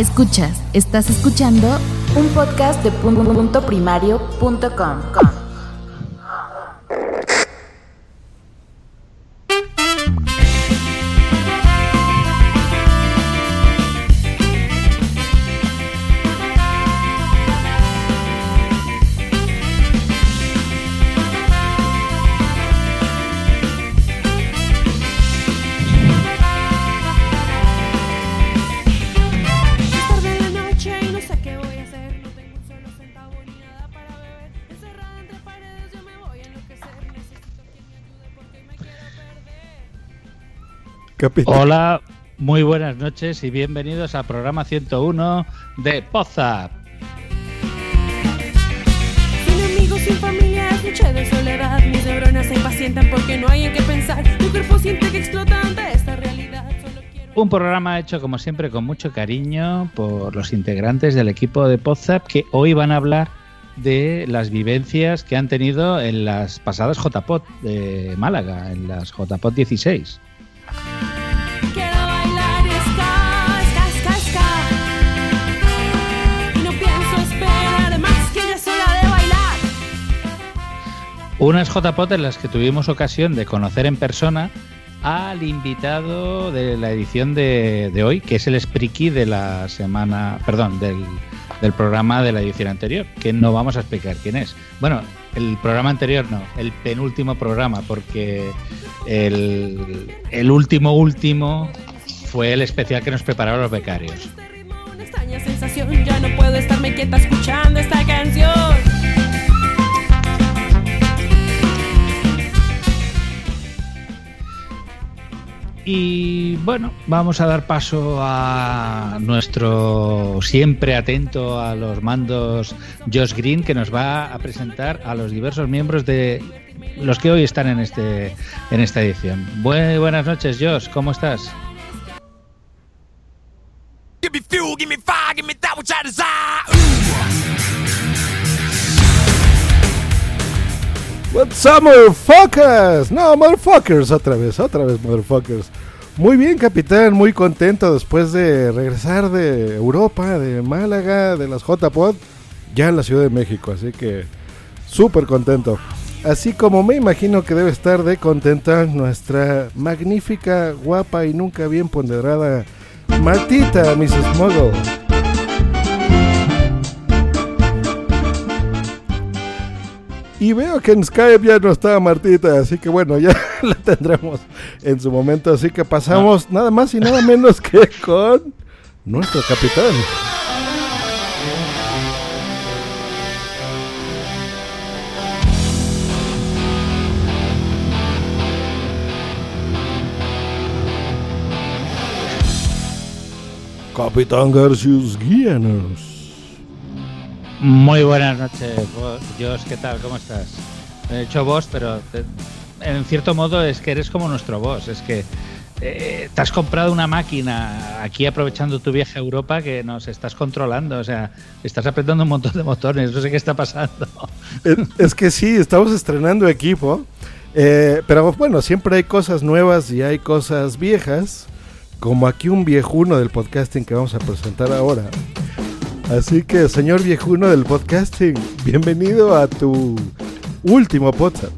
Escuchas, estás escuchando un podcast de punto Capitán. Hola, muy buenas noches y bienvenidos al programa 101 de Pozap. Sin amigos, sin familia, es noche de soledad. Mis neuronas se impacientan porque no hay en qué pensar. Mi cuerpo siente que explota ante esta realidad. Solo quiero. Un programa hecho como siempre con mucho cariño por los integrantes del equipo de Pozap que hoy van a hablar de las vivencias que han tenido en las pasadas JPOT de Málaga, en las JPOT 16. Unas JPOT en las que tuvimos ocasión de conocer en persona al invitado de la edición de, de hoy, que es el Spriki de la semana, perdón, del, del programa de la edición anterior, que no vamos a explicar quién es. Bueno, el programa anterior no, el penúltimo programa, porque el, el último último fue el especial que nos prepararon los becarios. Y bueno, vamos a dar paso a nuestro siempre atento a los mandos Josh Green, que nos va a presentar a los diversos miembros de los que hoy están en este en esta edición. Bue- buenas noches, Josh, ¿cómo estás? What's up, motherfuckers? No, motherfuckers, otra vez, otra vez, motherfuckers. Muy bien, capitán, muy contento después de regresar de Europa, de Málaga, de las JPod, ya en la Ciudad de México, así que súper contento. Así como me imagino que debe estar de contenta nuestra magnífica, guapa y nunca bien ponderada Martita, Mrs. Muggle. Y veo que en Skype ya no está Martita, así que bueno, ya la tendremos en su momento. Así que pasamos nada más y nada menos que con nuestro capitán. Capitán Garcius, guíanos. Muy buenas noches, Josh, ¿qué tal? ¿Cómo estás? He hecho vos, pero te- en cierto modo es que eres como nuestro boss, es que eh, te has comprado una máquina aquí aprovechando tu viaje a Europa que nos estás controlando, o sea, estás apretando un montón de botones, no sé qué está pasando. Es, es que sí, estamos estrenando equipo. eh, pero bueno, siempre hay cosas nuevas y hay cosas viejas. Como aquí un viejuno del podcasting que vamos a presentar ahora. Así que, señor viejuno del podcasting, bienvenido a tu último podcast.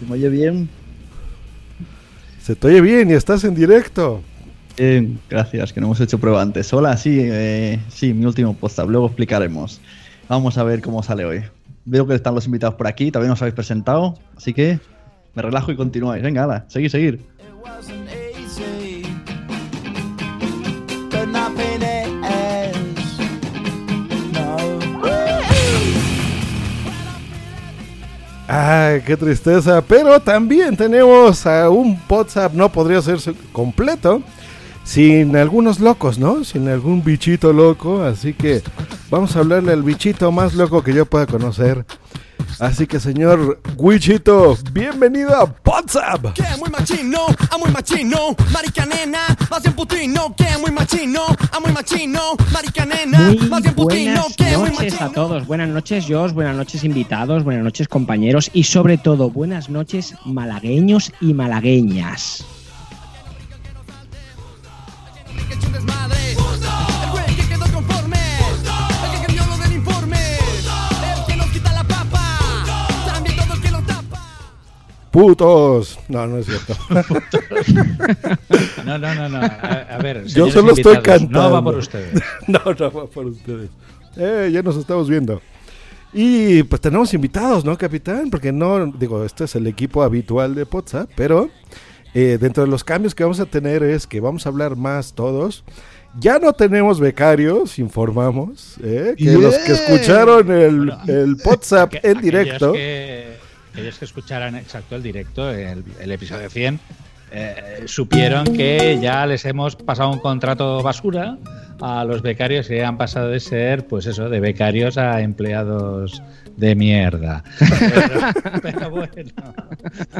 ¿Se me oye bien? Se te oye bien y estás en directo. Bien, gracias, que no hemos hecho prueba antes. Hola, sí, eh, sí, mi último post luego explicaremos. Vamos a ver cómo sale hoy. Veo que están los invitados por aquí, todavía no os habéis presentado, así que me relajo y continuáis. Venga, ala, seguid, seguid. Ay, qué tristeza. Pero también tenemos a un WhatsApp, no podría ser completo, sin algunos locos, ¿no? Sin algún bichito loco. Así que vamos a hablarle al bichito más loco que yo pueda conocer. Así que, señor Wichito, bienvenido a WhatsApp. Que muy machino, a muy machino, marica nena, más bien putino, que muy machino, a muy machino, marica nena, Muy más bien putino, buenas que muy noches machino. a todos. Buenas noches, Josh. Buenas noches, invitados. Buenas noches, compañeros. Y sobre todo, buenas noches, malagueños y malagueñas. Putos. No, no es cierto. No, no, no, no. A, a ver, Yo solo estoy cantando. No va por ustedes. no, no va por ustedes. Eh, ya nos estamos viendo. Y pues tenemos invitados, ¿no, capitán? Porque no, digo, este es el equipo habitual de WhatsApp, pero eh, dentro de los cambios que vamos a tener es que vamos a hablar más todos. Ya no tenemos becarios, informamos, ¿eh? que los que escucharon el, Bueno, el WhatsApp en aquellos directo. Que, aquellos que escucharan exacto el directo, el, el episodio 100, eh, supieron que ya les hemos pasado un contrato basura a los becarios que han pasado de ser, pues eso, de becarios a empleados de mierda. Pero, pero bueno,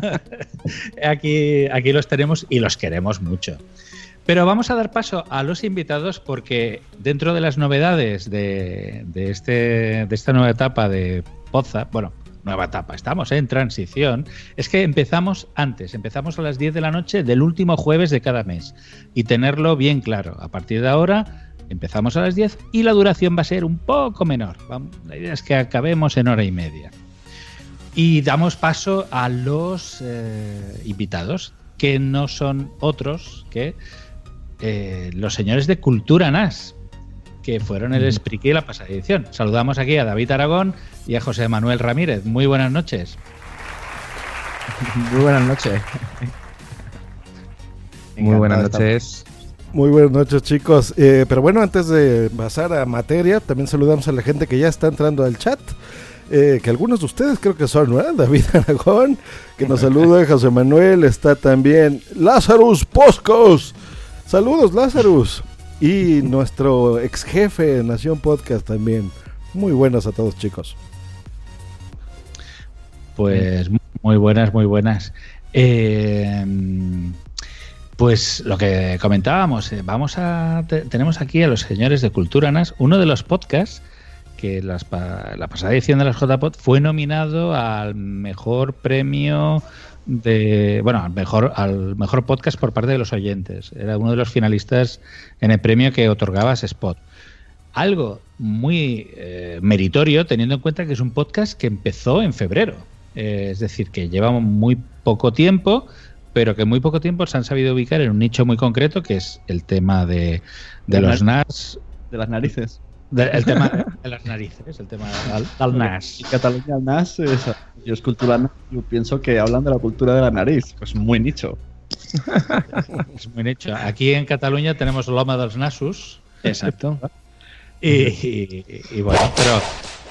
aquí, aquí los tenemos y los queremos mucho. Pero vamos a dar paso a los invitados porque dentro de las novedades de, de este, de esta nueva etapa de Poza, bueno, nueva etapa, estamos en transición, es que empezamos antes, empezamos a las 10 de la noche del último jueves de cada mes y tenerlo bien claro. A partir de ahora empezamos a las 10 y la duración va a ser un poco menor. La idea es que acabemos en hora y media. Y damos paso a los eh, invitados, que no son otros que eh, los señores de Cultura NAS, que fueron el Spriki de la pasada edición. Saludamos aquí a David Aragón y a José Manuel Ramírez. Muy buenas noches. Muy buenas noches. Muy buenas noches. Muy buenas noches, chicos. Eh, pero bueno, antes de pasar a materia, también saludamos a la gente que ya está entrando al chat. eh, que algunos de ustedes creo que son, ¿no? David Aragón, que nos saluda, José Manuel, está también Lazarus Poscos. Saludos, Lazarus. Y nuestro ex jefe de Nación Podcast también. Muy buenas a todos, chicos. Pues muy buenas, muy buenas. Eh, pues lo que comentábamos, eh, vamos a te- tenemos aquí a los señores de Cultura NAS, uno de los podcasts que las la pasada edición de las JPod fue nominado al mejor premio de bueno al mejor al mejor podcast por parte de los oyentes. Era uno de los finalistas en el premio que otorgaba Spot algo muy eh, meritorio teniendo en cuenta que es un podcast que empezó en febrero. Eh, es decir, que llevamos muy poco tiempo, pero que en muy poco tiempo se han sabido ubicar en un nicho muy concreto que es el tema de, de De los NAS. De las narices. De- el tema de las narices, el tema del, del NAS. Y Cataluña al NAS, es, yo es cultura NAS, yo pienso que hablan de la cultura de la nariz. Pues muy nicho. Es muy nicho. Aquí en Cataluña tenemos Loma dels Nasus. Exacto. Y, y- y bueno, pero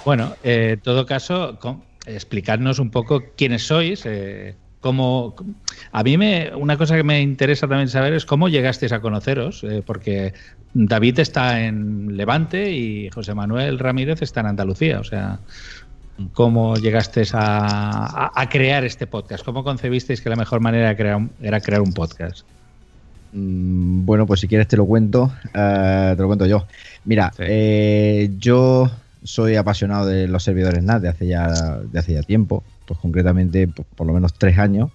bueno, eh, en todo caso, con- explicadnos un poco quiénes sois, eh, A mí me, una cosa que me interesa también saber es cómo llegasteis a conoceros, eh, porque David está en Levante y José Manuel Ramírez está en Andalucía, o sea, ¿cómo llegasteis a, a- a crear este podcast? ¿Cómo concebisteis que la mejor manera de crear era crear un podcast? Mm, Bueno, pues si quieres te lo cuento, eh, te lo cuento yo. Mira, Sí. eh, yo soy apasionado de los servidores NAS de hace ya, de hace ya tiempo, pues concretamente por, por lo menos tres años.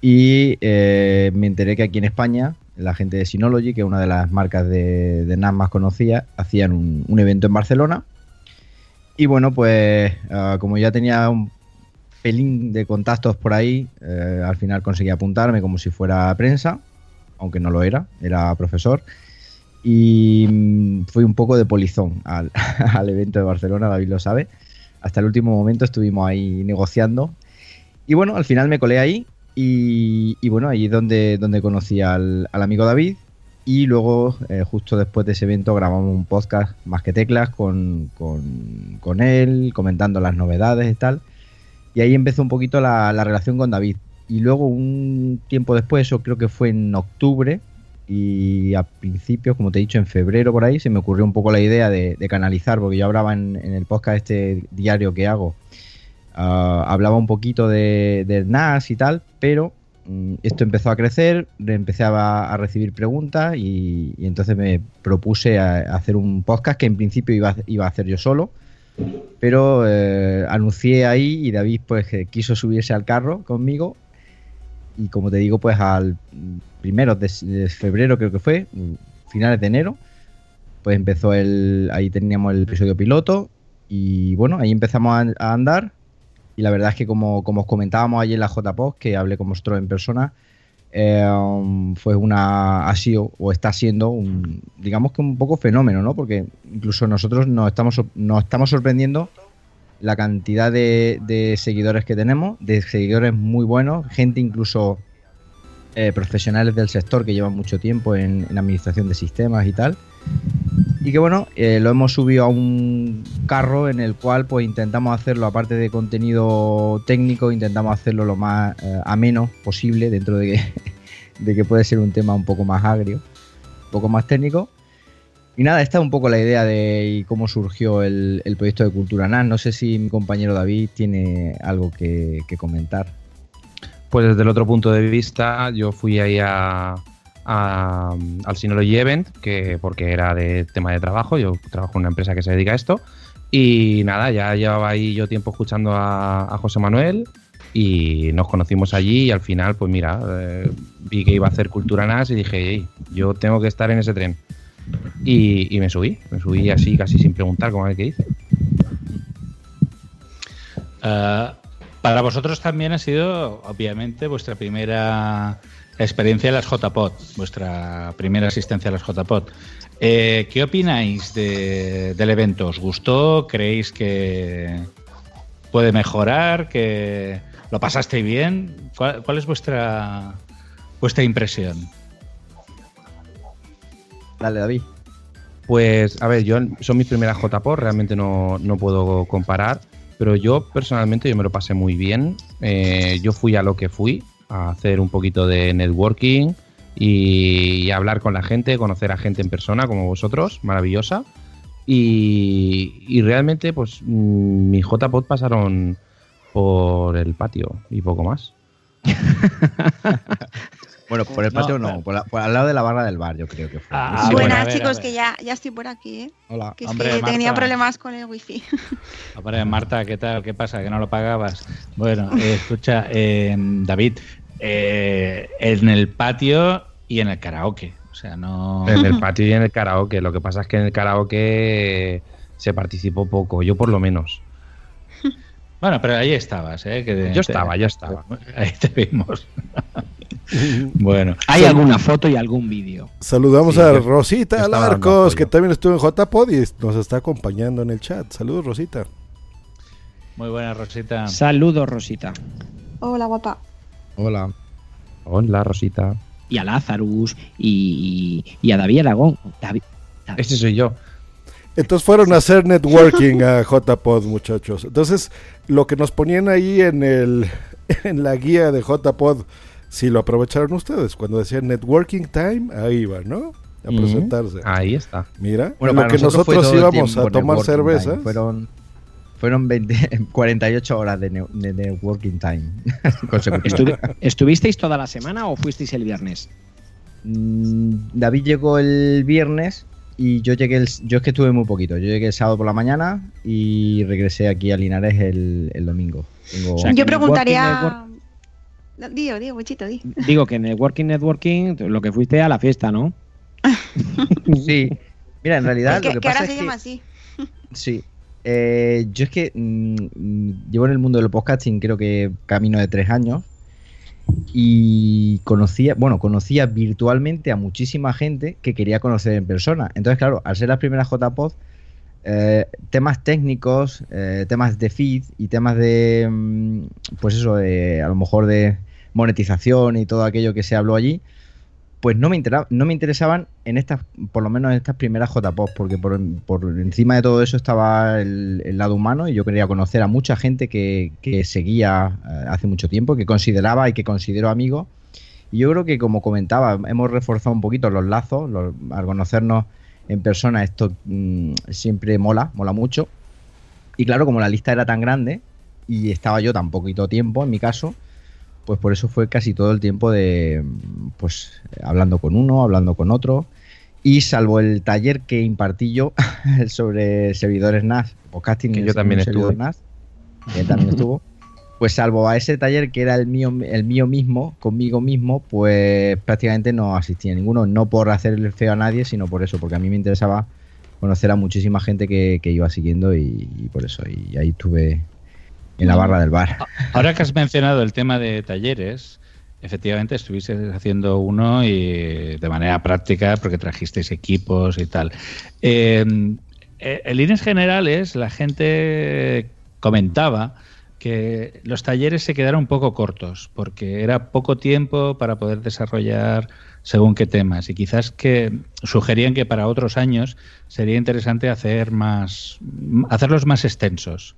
Y eh, me enteré que aquí en España, la gente de Synology, que es una de las marcas de, de más conocidas, hacían un, un evento en Barcelona. Y bueno, pues ah, como ya tenía un pelín de contactos por ahí, eh, al final conseguí apuntarme como si fuera prensa aunque no lo era, era profesor. Y mm, fui un poco de polizón al, al evento de Barcelona, David lo sabe. Hasta el último momento estuvimos ahí negociando. Y bueno, al final me colé ahí. Y, bueno, ahí es donde, donde conocí al, al amigo David. Y luego, eh, justo después de ese evento, grabamos un podcast más que teclas con, con, con él, comentando las novedades y tal. Y ahí empezó un poquito la, la relación con David. Y luego un tiempo después, eso creo que fue en octubre, y a principios, como te he dicho, en febrero por ahí, se me ocurrió un poco la idea de, canalizar, porque yo hablaba en, el podcast este diario que hago, ah, hablaba un poquito de, NAS y tal, pero mm, esto empezó a crecer, re- empecé a, recibir preguntas y, entonces me propuse a, hacer un podcast que en principio iba, a- iba a hacer yo solo, pero eh, anuncié ahí y David pues quiso subirse al carro conmigo y como te digo pues al mm, primero de, febrero creo que fue, mm, finales de enero, pues empezó el, ahí teníamos el episodio piloto y bueno, ahí empezamos a, andar y la verdad es que como, como os comentábamos ayer en la JPOS, que hablé con vosotros en persona, eh, fue una, ha sido o está siendo un, digamos que un poco fenómeno, ¿no? Porque incluso nosotros nos estamos, nos estamos sorprendiendo la cantidad de seguidores que tenemos, de seguidores muy buenos, gente incluso eh, profesionales del sector que llevan mucho tiempo en, en administración de sistemas y tal. Y que bueno, eh, lo hemos subido a un carro en el cual pues intentamos hacerlo, aparte de contenido técnico, intentamos hacerlo lo más eh, ameno posible dentro de que, de que puede ser un tema un poco más agrio, un poco más técnico. Y nada, esta es un poco la idea de cómo surgió el, proyecto de Cultura NAS. No sé si mi compañero David tiene algo que comentar. Pues desde el otro punto de vista, yo fui ahí a, al Synology Event, que porque era de tema de trabajo, yo trabajo en una empresa que se dedica a esto, y nada, ya llevaba ahí yo tiempo escuchando a, José Manuel y nos conocimos allí y al final, pues mira, eh, vi que iba a hacer Cultura NAS y dije, "Ey, yo tengo que estar en ese tren. Y, y me subí, me subí así casi sin preguntar, como a ver qué dice. Ah, para vosotros también ha sido, obviamente, vuestra primera experiencia en las JPod, vuestra primera asistencia a las JPod. Eh, ¿Qué opináis de- del evento? ¿Os gustó? ¿Creéis que puede mejorar? ¿Que lo pasasteis bien? ¿Cuál, es vuestra, vuestra impresión? Dale, David. Pues, a ver, yo son mis primeras JPOR, realmente no, no puedo comparar, pero yo personalmente yo me lo pasé muy bien. Eh, yo fui a lo que fui, a hacer un poquito de networking y, y hablar con la gente, conocer a gente en persona como vosotros, maravillosa. Y, y realmente, pues, mm, mis JPOD pasaron por el patio y poco más. Bueno, por el patio no, por, la- por al lado de la barra del bar, yo creo que fue. Ah, Sí, Buenas chicos, que ya, ya estoy por aquí, ¿eh? Hola. Que es Hombre, que tenía problemas con el wifi. Hombre, Marta, ¿qué tal? ¿Qué pasa? ¿Que no lo pagabas? Bueno, eh, escucha, eh, David, eh, en el patio y en el karaoke. O sea, no. En el patio y en el karaoke. Lo que pasa es que en el karaoke se participó poco, yo por lo menos. Bueno, pero ahí estabas, ¿eh? Que Yo estaba, yo estaba. Ahí te vimos. bueno. ¿Hay alguna foto y algún vídeo? Saludamos Sí, a Rosita Alarcos, que también estuvo en JPod y nos está acompañando en el chat. Saludos, Rosita. Muy buena, Rosita. Saludos, Rosita. Hola, guapa. Hola. Hola, Rosita. Y a Lazarus y, y a David Aragón. David, Ese soy yo. Entonces fueron a hacer networking a JPod, muchachos. Entonces, lo que nos ponían ahí en el en la guía de JPod, si lo aprovecharon ustedes, cuando decían networking time, ahí iba, ¿no? A presentarse. Ahí está. Mira, Bueno, en lo para que nosotros, íbamos a tomar cervezas. time. Fueron, fueron 20 48 horas de, ne- de networking time consecutivas. ¿estuvi- ¿Estuvisteis toda la semana o fuisteis el viernes? Mm, David llegó el viernes y yo llegué el, yo es que estuve muy poquito. Yo llegué el sábado por la mañana y regresé aquí a Linares el, el domingo. Tengo- O sea, que Yo preguntaría. No, Digo, digo, Wichito, di. Digo que networking, networking, lo que fuiste a la fiesta, ¿no? sí. Mira, en realidad que lo que, que pasa ahora es se que llama así. sí. Eh, yo es que mm, llevo en el mundo del podcasting creo que camino de tres años y conocía, bueno, conocía virtualmente a muchísima gente que quería conocer en persona. Entonces, claro, al ser las primeras JPod, eh, temas técnicos, eh, temas de feed y temas de, mm, pues eso, a lo mejor de monetización y todo aquello que se habló allí, pues no me, intera- no me interesaban en estas, por lo menos en estas primeras JPOS, porque por, encima de todo eso estaba el, lado humano y yo quería conocer a mucha gente que, seguía eh, hace mucho tiempo, que consideraba y que considero amigos. Y yo creo que, como comentaba, hemos reforzado un poquito los lazos, al conocernos en persona esto mm, siempre mola, mola mucho. Y claro, como la lista era tan grande y estaba yo tan poquito tiempo, en mi caso, pues por eso fue casi todo el tiempo de, pues, hablando con uno, hablando con otro. Y salvo el taller que impartí yo sobre servidores NAS, podcasting Que yo también estuve. NAS, que él también estuvo. Pues salvo a ese taller que era el mío, el mío mismo, conmigo mismo, pues prácticamente no asistía a ninguno, no por hacerle feo a nadie, sino por eso, porque a mí me interesaba conocer a muchísima gente que, que iba siguiendo y, y por eso, y ahí estuve en la barra del bar. Ahora que has mencionado el tema de talleres, efectivamente estuviste haciendo uno y de manera práctica porque trajisteis equipos y tal. Eh, eh, en líneas generales, la gente comentaba que los talleres se quedaron un poco cortos porque era poco tiempo para poder desarrollar según qué temas y quizás que sugerían que para otros años sería interesante hacer más hacerlos más extensos.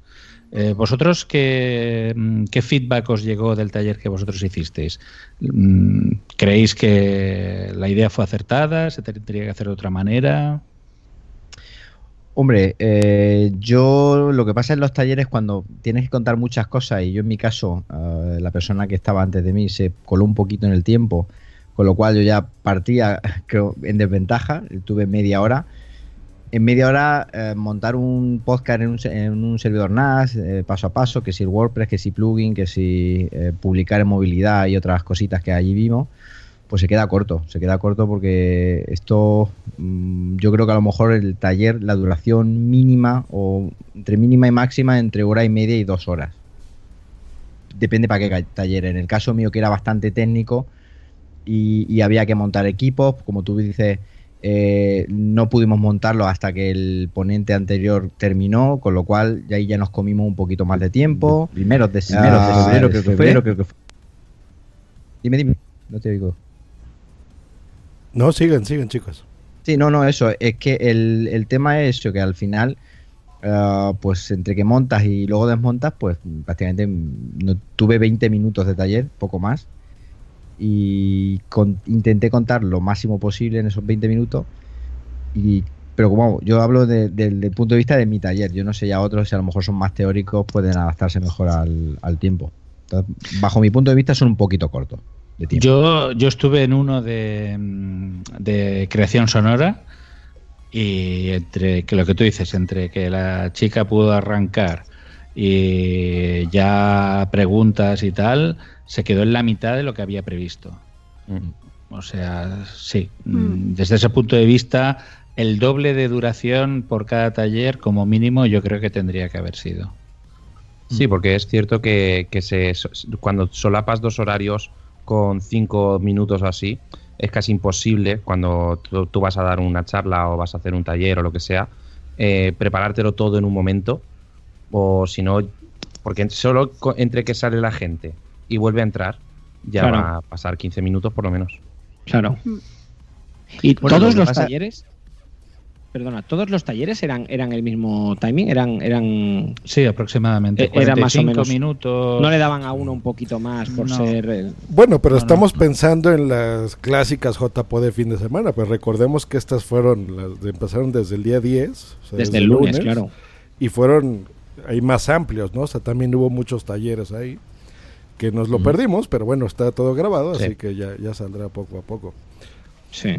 Eh, ¿Vosotros qué, mm, qué feedback os llegó del taller que vosotros hicisteis? Mm, ¿Creéis que la idea fue acertada? ¿Se tendría que hacer de otra manera? Hombre, eh, yo lo que pasa en los talleres cuando tienes que contar muchas cosas y yo en mi caso, eh, la persona que estaba antes de mí se coló un poquito en el tiempo, con lo cual yo ya partía en desventaja, tuve media hora. En media hora eh, montar un podcast en un, en un servidor NAS, eh, paso a paso, que si el WordPress, que si plugin, que si eh, publicar en movilidad y otras cositas que allí vimos, pues se queda corto, se queda corto porque esto mm, yo creo que a lo mejor el taller, la duración mínima o entre mínima y máxima entre hora y media y dos horas. Depende para qué taller. En el caso mío que era bastante técnico y, y había que montar equipos, como tú dices, eh, no pudimos montarlo hasta que el ponente anterior terminó, con lo cual ya ahí ya nos comimos un poquito más de tiempo. Primeros de, primeros de febrero de creo que fue. creo que fue. Dime, dime, no te oigo. No, sigan, sigan, chicos. Sí, no, no, eso. Es que el, el tema es eso, que al final, ah, pues entre que montas y luego desmontas, pues prácticamente mm, no, tuve 20 minutos de taller, poco más. Y con- intenté contar lo máximo posible en esos 20 minutos. Y, pero como yo hablo de- del punto de vista de mi taller, yo no sé ya otros, si a lo mejor son más teóricos, pueden adaptarse mejor al, al tiempo. Entonces, bajo mi punto de vista son un poquito cortos de tiempo. Yo, yo estuve en uno de, de creación sonora y entre que lo que tú dices, entre que la chica pudo arrancar y ya preguntas y tal, se quedó en la mitad de lo que había previsto. O sea, sí, mm, desde ese punto de vista, el doble de duración por cada taller, como mínimo, yo creo que tendría que haber sido. Sí, porque es cierto que, que se, cuando solapas dos horarios con cinco minutos o así, es casi imposible cuando tú, tú vas a dar una charla o vas a hacer un taller o lo que sea, eh, preparártelo todo en un momento. O si no, porque solo entre que sale la gente y vuelve a entrar, ya Claro. va a pasar 15 minutos por lo menos. Claro. Y Bueno, todos los talleres. Perdona, todos los talleres eran, eran el mismo timing, eran, eran. Sí, aproximadamente. Eh, era más o 45 menos. minutos. No le daban a uno un poquito más por No. ser. el- Bueno, pero No, estamos no. pensando en las clásicas JPO de fin de semana. Pues recordemos que estas fueron, las de- empezaron desde el día 10. o sea, Desde el lunes, claro. Y fueron ahí más amplios, ¿no? O sea, también hubo muchos talleres ahí que nos lo perdimos, pero bueno, está todo grabado, Sí. así que ya, ya saldrá poco a poco. Sí.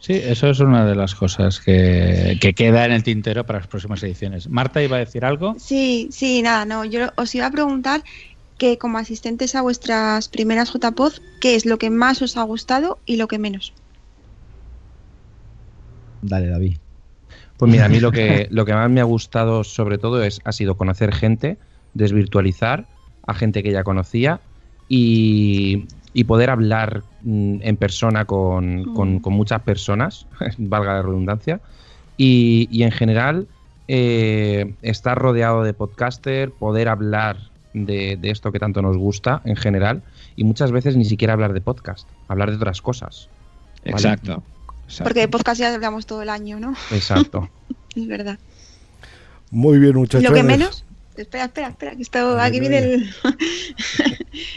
Sí, eso es una de las cosas que, que queda en el tintero para las próximas ediciones. Marta iba a decir algo. Sí, sí, nada, no. Yo os iba a preguntar que como asistentes a vuestras primeras JPOD, ¿qué es lo que más os ha gustado y lo que menos? Dale, David. Pues mira, a mí lo que, lo que más me ha gustado sobre todo es, ha sido conocer gente, desvirtualizar a gente que ya conocía y, y poder hablar mm, en persona con, con- con muchas personas, valga la redundancia, y, y en general eh, estar rodeado de podcaster, poder hablar de, de esto que tanto nos gusta en general y muchas veces ni siquiera hablar de podcast, hablar de otras cosas. ¿vale? Exacto. Porque de podcast ya hablamos todo el año, ¿no? Exacto. Es verdad. Muy bien, muchachos. Lo que menos. Espera, espera, espera, que esto, aquí viene el.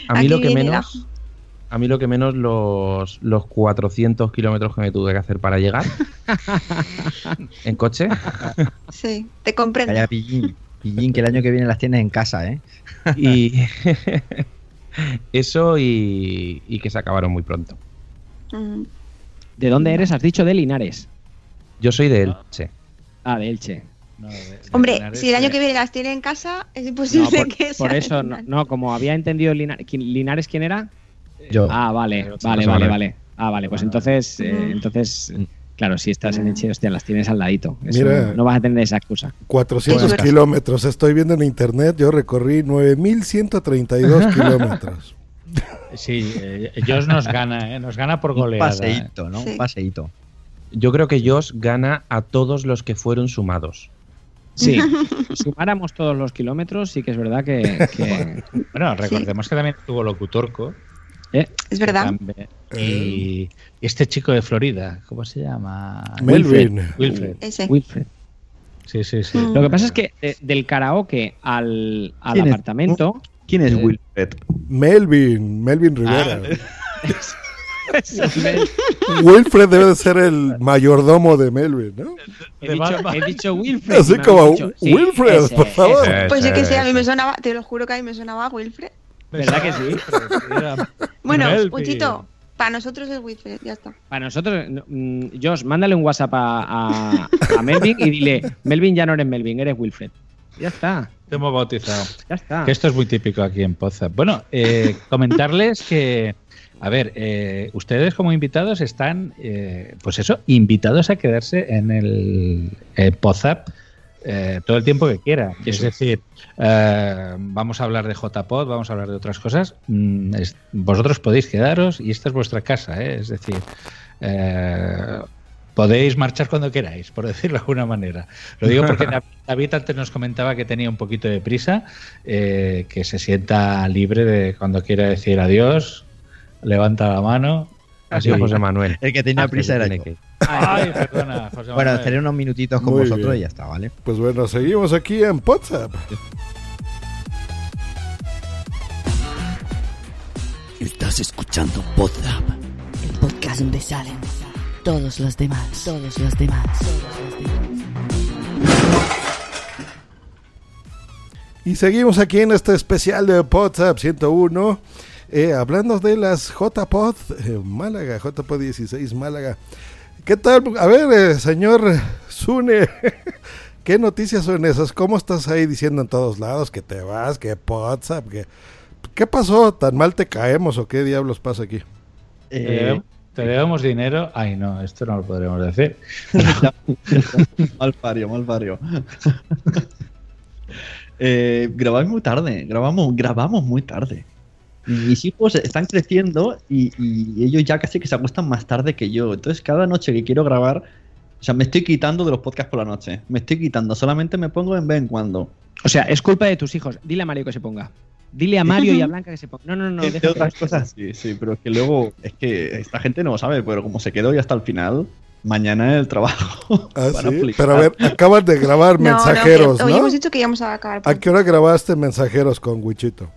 A mí Aquí lo que menos, a mí lo que menos los, los 400 kilómetros que me tuve que hacer para llegar en coche. Sí, te comprendo. Calla, pillín. Pillín, que el año que viene las tienes en casa, ¿eh? Y eso y, y que se acabaron muy pronto. Mm, ¿De dónde eres? Has dicho de Linares. Yo soy de Elche. Ah, de Elche. No, de- de Hombre, Linares, si el año que viene las tiene en casa, es No, imposible por, que por sea eso, de no, no, como había entendido Linares. ¿quién- ¿Linares quién era? Yo. Ah, vale, Pero vale, vale, vale. Ah, vale, pues entonces, eh, entonces, claro, si estás en Elche, hostia, las tienes al ladito. Eso Mira. no vas a tener esa excusa. 400 Qué kilómetros. Estoy viendo en internet. Yo recorrí 9132 kilómetros. Sí, eh, Josh nos gana, ¿eh? nos gana por Un goleada. ¿eh? paseíto, ¿no? Sí. Un paseíto. Yo creo que Josh gana a todos los que fueron sumados. Sí, si sumáramos todos los kilómetros, sí que es verdad que. que- Bueno, recordemos que también tuvo locutorco. eh, Es verdad. Y este chico de Florida, ¿cómo se llama? Melvin. Wilfred. Ese. Wilfred. Sí, sí, sí. Mm. Lo que pasa es que de- del karaoke al, al apartamento. ¿Quién es Eh, Wilfred? Melvin. Melvin Rivera. he, Wilfred debe de ser el mayordomo de Melvin, ¿no? dicho, he dicho Wilfred. Así como dicho, sí, Wilfred, ese, por favor. ese. Pues yo que sé, a mí Ese, me ese. sonaba, te lo juro que a mí me sonaba Wilfred. ¿Verdad que sí? Bueno, Melvin. Uchito, para nosotros es Wilfred, ya está. Para nosotros, no, mm, Josh, mándale un WhatsApp a, a- a Melvin y dile: Melvin ya no eres Melvin, eres Wilfred. Ya está, Te hemos bautizado. ya está. Que esto es muy típico aquí en Poza. Bueno, eh, comentarles que, a ver, eh, ustedes como invitados están, eh, pues eso, invitados a quedarse en el Pozap eh, todo el tiempo que quieran. Es decir, eh, vamos a hablar de JPod, vamos a hablar de otras cosas. Mm, es- vosotros podéis quedaros y esta es vuestra casa, ¿eh? es decir. Podéis marchar cuando queráis, por decirlo de alguna manera. Lo digo porque Dav- David antes nos comentaba que tenía un poquito de prisa, eh, que se sienta libre de cuando quiera decir adiós, levanta la mano. Ha sido José Manuel. El que tenía Ah, prisa era yo. que. Ay, perdona, José Bueno, Manuel. estaré unos minutitos con Muy vosotros bien. y ya está, ¿vale? Pues bueno, seguimos aquí en WhatsApp. Estás escuchando Podzap, el podcast donde salen todos los demás, todos los demás, todos los demás. Y seguimos aquí en este especial de WhatsApp 101. eh, hablando de las JPod eh, Málaga, JPod 16 Málaga. ¿Qué tal? A ver, eh, señor Zune, ¿qué noticias son esas? ¿Cómo estás ahí diciendo en todos lados que te vas, que WhatsApp, que... ¿Qué pasó? ¿Tan mal te caemos o qué diablos pasa aquí? ¿Te, debemos dinero? Ay, no, esto no lo podremos decir. mal pario, mal pario. eh, grabáis muy tarde, grabamos, grabamos muy tarde. Mis hijos están creciendo y, y ellos ya casi que se acuestan más tarde que yo. Entonces, cada noche que quiero grabar, o sea, me estoy quitando de los podcasts por la noche. Me estoy quitando, solamente me pongo en vez en cuando. O sea, es culpa de tus hijos. Dile a Mario que se ponga. Dile a Mario y a Blanca que se ponga. No, no, no. Entre deja que- otras cosas, sí, sí, pero es que luego, es que esta gente no lo sabe, pero como se quedó ya hasta el final, mañana el trabajo. Ah, sí. Pero a ver, acabas de grabar No, mensajeros, no, hoy ¿no? hemos dicho que íbamos a acabar. ¿A qué hora grabaste mensajeros con Wichito?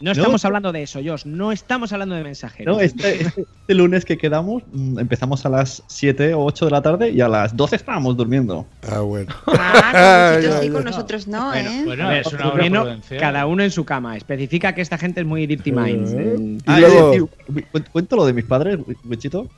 No estamos hablando de eso, Josh. No estamos hablando de mensajeros. No, este, este- este lunes que quedamos, mm, empezamos a las 7 o 8 de la tarde y a las 12 estábamos durmiendo. Ah, bueno. Ah, con Ay, vosotros sí, con nosotros no, Bueno, ¿eh? bueno, A ver, es una prudencial. cada uno en su cama. Especifica que esta gente es muy Dirty Minds. Eh. Y Ah, luego- cu- cuento lo de mis padres, Wichito.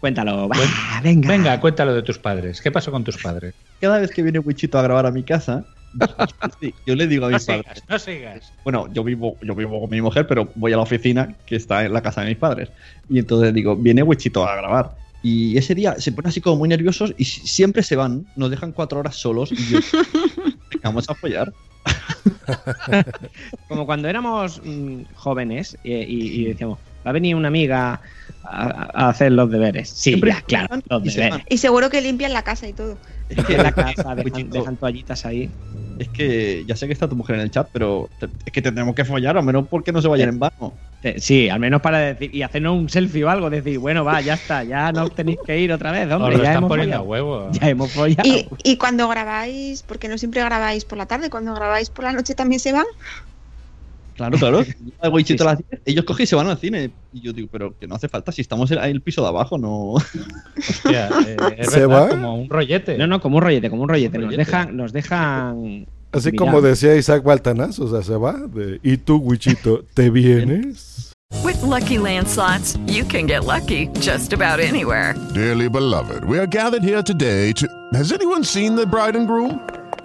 Cuéntalo. Va, venga. Venga, cuéntalo de tus padres. ¿Qué pasó con tus padres? Cada vez que viene Wichito a grabar a mi casa, yo le digo a No mis padres. sigas, no sigas. Bueno, yo vivo, yo vivo con mi mujer, pero voy a la oficina que está en la casa de mis padres. Y entonces digo, viene Wichito a grabar. Y ese día se ponen así como muy nerviosos y si- siempre se van, nos dejan cuatro horas solos y yo, vamos a apoyar. Como cuando éramos mm, jóvenes eh, y, y decíamos, va a venir una amiga a, a hacer los deberes. Sí, Siempre ya, claro, los y deberes. seguro que limpian la casa y todo. En la casa dejan, dejan toallitas ahí. Es que ya sé que está tu mujer en el chat, pero te- es que tendremos que follar, al menos porque no se vayan en vano. Eh, Sí, al menos para decir y hacernos un selfie o algo, decir, bueno, va, ya está, ya no tenéis que ir otra vez, hombre, lo ya están hemos poniendo a follado. huevo. Ya hemos follado. Y, y cuando grabáis, porque no siempre grabáis por la tarde, cuando grabáis por la noche también se van. Claro, claro. Hago bichito a las 10, ellos cogen y se van al cine. Y yo digo, pero que no hace falta, si estamos en el piso de abajo, no. Hostia, eh, es ¿Se verdad, va? como un rollete. No, no, como un rollete, como un rollete. Un Nos rollete. dejan, nos dejan. Así como decía Isaac Baltanás, o sea, se va. de, ¿Y tú, Wichito, te vienes? With Lucky Land slots, you can get lucky just about anywhere. Dearly beloved, we are gathered here today to. Has anyone seen the bride and groom?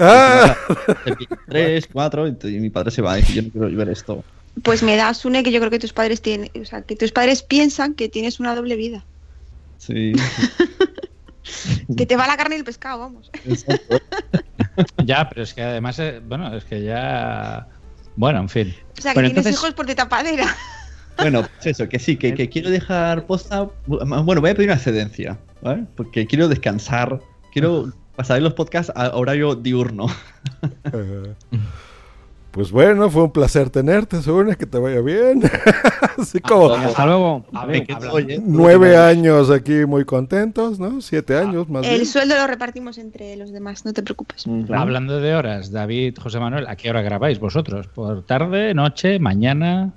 ¡Ah! Tres, cuatro, y mi padre se va. Y yo no quiero ver esto. Pues me da Sune que yo creo que tus padres tienen, o sea, que tus padres piensan que tienes una doble vida. Sí. Que te va la carne y el pescado, vamos. Ya, pero es que además, eh, bueno, es que ya. Bueno, en fin. O sea, que Bueno, tienes entonces- hijos por de tapadera. Bueno, pues eso, que sí, que, que quiero dejar posta. Bueno, voy a pedir una excedencia, ¿vale? Porque quiero descansar. Quiero pasar los podcasts a horario diurno. Pues bueno, fue un placer tenerte, Sune, que te vaya bien. Así como Hasta luego. A ver, nueve años aquí muy contentos, ¿no? Siete años más El bien. sueldo lo repartimos entre los demás, no te preocupes. Hablando de horas, David, José Manuel, ¿a qué hora grabáis vosotros? ¿Por tarde, noche, mañana?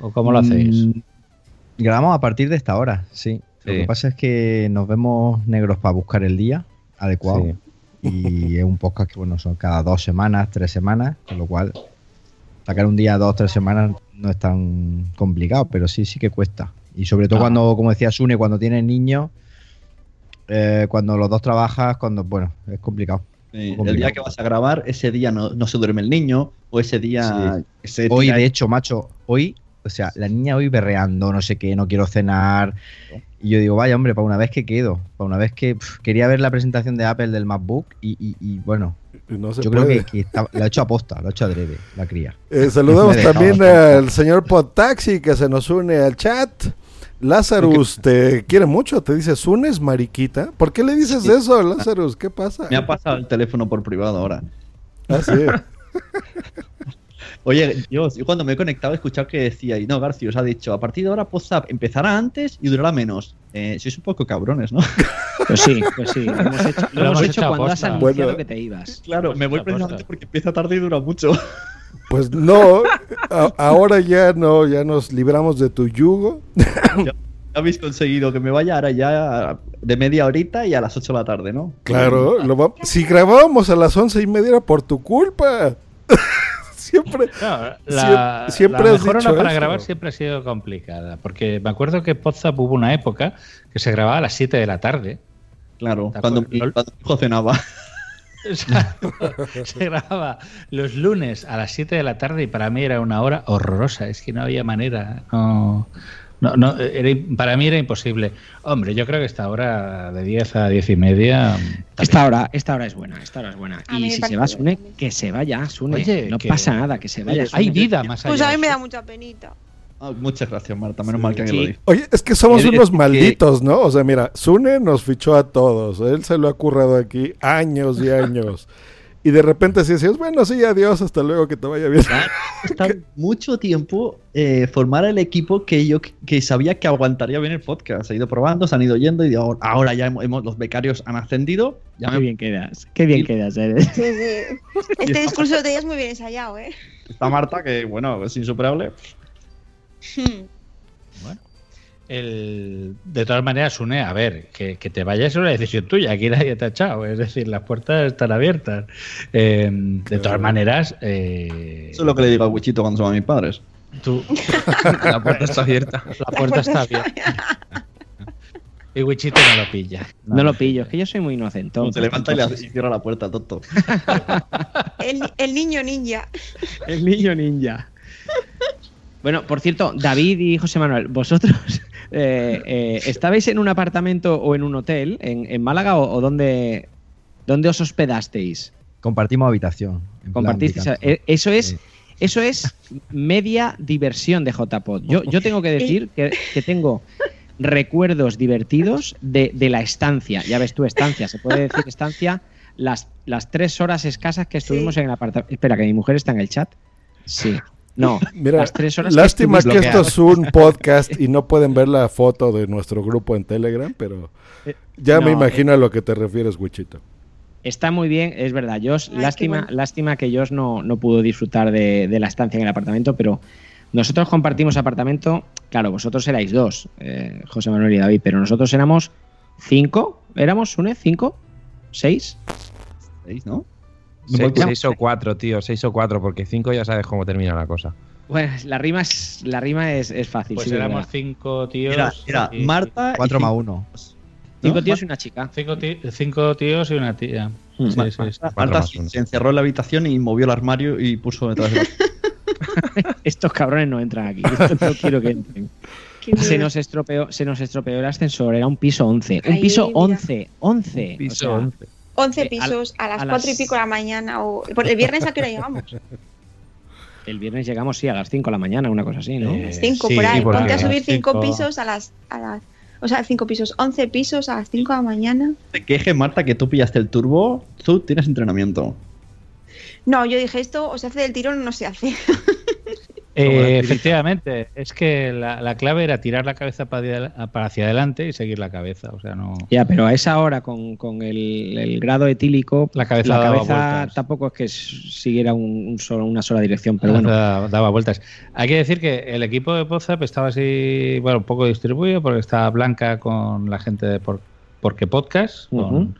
¿O cómo lo hacéis? Mm, Grabamos a partir de esta hora, sí. Lo que pasa es que nos vemos negros para buscar el día adecuado. Sí. Y es un podcast que, bueno, son cada dos semanas, tres semanas, con lo cual sacar un día, dos, tres semanas no es tan complicado, pero sí, sí que cuesta. Y sobre todo Ah. cuando, como decía Sune, cuando tienes niños, eh, cuando los dos trabajas, cuando, bueno, es complicado. Eh, el día que vas a grabar, ese día no, no se duerme el niño, o ese día Hoy, de hecho, macho, hoy, o sea, la niña hoy berreando, no sé qué, no quiero cenar. Y yo digo, vaya, hombre, para una vez que quedo, para una vez que quería ver la presentación de Apple del MacBook y, y- y, bueno, Y no se yo creo que, que está- lo ha hecho aposta, lo ha hecho adrede, la cría. Eh, saludamos también al señor Podtaxi que se nos une al chat. Lazarus, te quiere mucho, te dice, ¿Sunes, mariquita? ¿Por qué le dices Sí. eso, Lazarus? ¿Qué pasa? Me ha pasado el teléfono por privado ahora. Ah, sí. Oye, yo, yo cuando me he conectado he escuchado que decía, y no, García os ha dicho, a partir de ahora WhatsApp empezará antes y durará menos. Eh, sois un poco cabrones, ¿no? Pues sí, pues sí. Lo hemos hecho, lo Lo hemos hecho hecho cuando has anunciado Bueno. que te ibas. Claro, me voy precisamente porque empieza tarde y dura mucho. Pues no, a- ahora ya no, ya nos libramos de tu yugo. ya habéis conseguido que me vaya ahora ya de media horita y a las 8 de la tarde, ¿no? Claro, lo va- si grabábamos a las once y media era por tu culpa. Siempre. No, la, siempre la has mejor dicho hora para eso. grabar siempre ha sido complicada. Porque me acuerdo que Podzap hubo una época que se grababa a las 7 de la tarde. Claro, cuando mi hijo cenaba. O sea, se grababa los lunes a las 7 de la tarde y para mí era una hora horrorosa. Es que no había manera. No, no, no, era, para mí era imposible. Hombre, yo creo que esta hora de 10 a 10 y media. Esta hora, esta hora es buena, esta hora es buena. A Y si se va Sune, que se vaya, Sune. Oye, no que- pasa nada, que se vaya. Oye, hay vida más allá. Pues a mí de me da mucha penita. Ah, muchas gracias, Marta. Menos mal que alguien Sí. lo dice. Oye, es que somos Es unos que- malditos, ¿no? O sea, mira, Sune nos fichó a todos. Él se lo ha currado aquí años y años. Y de repente sí decías, bueno, sí, adiós, hasta luego, que te vaya bien. Está mucho tiempo eh, formar el equipo que yo que sabía que aguantaría bien el podcast. Se ha ido probando, se han ido yendo y ahora, ahora ya hemos, hemos- los becarios han ascendido. Ya Qué me- bien quedas, qué bien quedas, eres. Sí, sí. Este discurso de ella es muy bien ensayado, ¿eh? está Marta, que bueno, es insuperable. Bueno. El, de todas maneras, Sune, a ver, que, que te vayas es una decisión tuya, aquí nadie te ha echado, es decir, las puertas están abiertas. Eh, de todas maneras, eh, Eso es lo que le digo a Wichito cuando son a mis padres. tú, La puerta está abierta. la puerta está abierta. Y Wichito no lo pilla. No lo pillo, es que yo soy muy inocente. Se levanta y, le hace- y cierra la puerta, tonto. El, el niño ninja. El niño ninja. Bueno, por cierto, David y José Manuel, vosotros eh, eh, ¿estabais en un apartamento o en un hotel en, en Málaga o, o dónde, dónde os hospedasteis? Compartimos habitación. Compartisteis. eh, Eso es, eso es media diversión de JPod. Yo, yo tengo que decir que, que tengo recuerdos divertidos de, de la estancia. Ya ves tú, estancia, se puede decir estancia. Las, las tres horas escasas que estuvimos en el apartamento. Espera, que mi mujer está en el chat. Sí. No, Mira, las tres horas lástima que, estuvimos esto es un podcast y no pueden ver la foto de nuestro grupo en Telegram, pero ya me no, imagino a lo que te refieres, Wichito. Está muy bien, es verdad. Josh, lástima, lástima que Josh no, no pudo disfrutar de, de la estancia en el apartamento, pero nosotros compartimos apartamento. Claro, vosotros erais dos, eh, José Manuel y David, pero nosotros éramos cinco. ¿Éramos, Une? ¿Cinco? ¿Seis? ¿Seis, no? Seis, seis o cuatro, tío, seis o cuatro, porque cinco ya sabes cómo termina la cosa. Bueno, la rima es, la rima es, es fácil. Pues sí, éramos verdad. cinco tíos. Y- Marta. y Cuatro más uno. Cinco ¿no? tíos y una chica. Cinco, tíos y una tía. Mm. Sí, sí. Marta, se se encerró en la habitación y movió el armario y puso detrás de la... Estos cabrones no entran aquí. Esto no quiero que entren. Se nos, estropeó, se nos estropeó el ascensor, era un piso 11. Un piso mira. 11, 11. o Piso sea, 11. 11 Eh, pisos a, las a 4 y las- pico de la mañana. O... ¿Por ¿El viernes a qué hora llegamos? El viernes llegamos, sí, a las 5 de la mañana, una cosa así, ¿no? Eh, 5 sí, por ahí. sí, porque Ponte a a las subir 5 cinco- pisos a las, a las. O sea, 5 pisos, 11 pisos a las 5 de la mañana. Te queje, Marta, que tú pillaste el turbo. Tú tienes entrenamiento. No, yo dije esto o se hace del tirón o no se hace. Eh, efectivamente, es que la, la clave era tirar la cabeza para, para hacia adelante y seguir la cabeza. O sea, no. Ya, pero a esa hora, con, con el, el grado etílico, La cabeza la cabeza tampoco es que siguiera un, un solo, una sola dirección, pero bueno. daba, daba vueltas. Hay que decir que el equipo de Pozap estaba así, bueno, un poco distribuido porque estaba Blanca con la gente de por, Porque Podcast. con-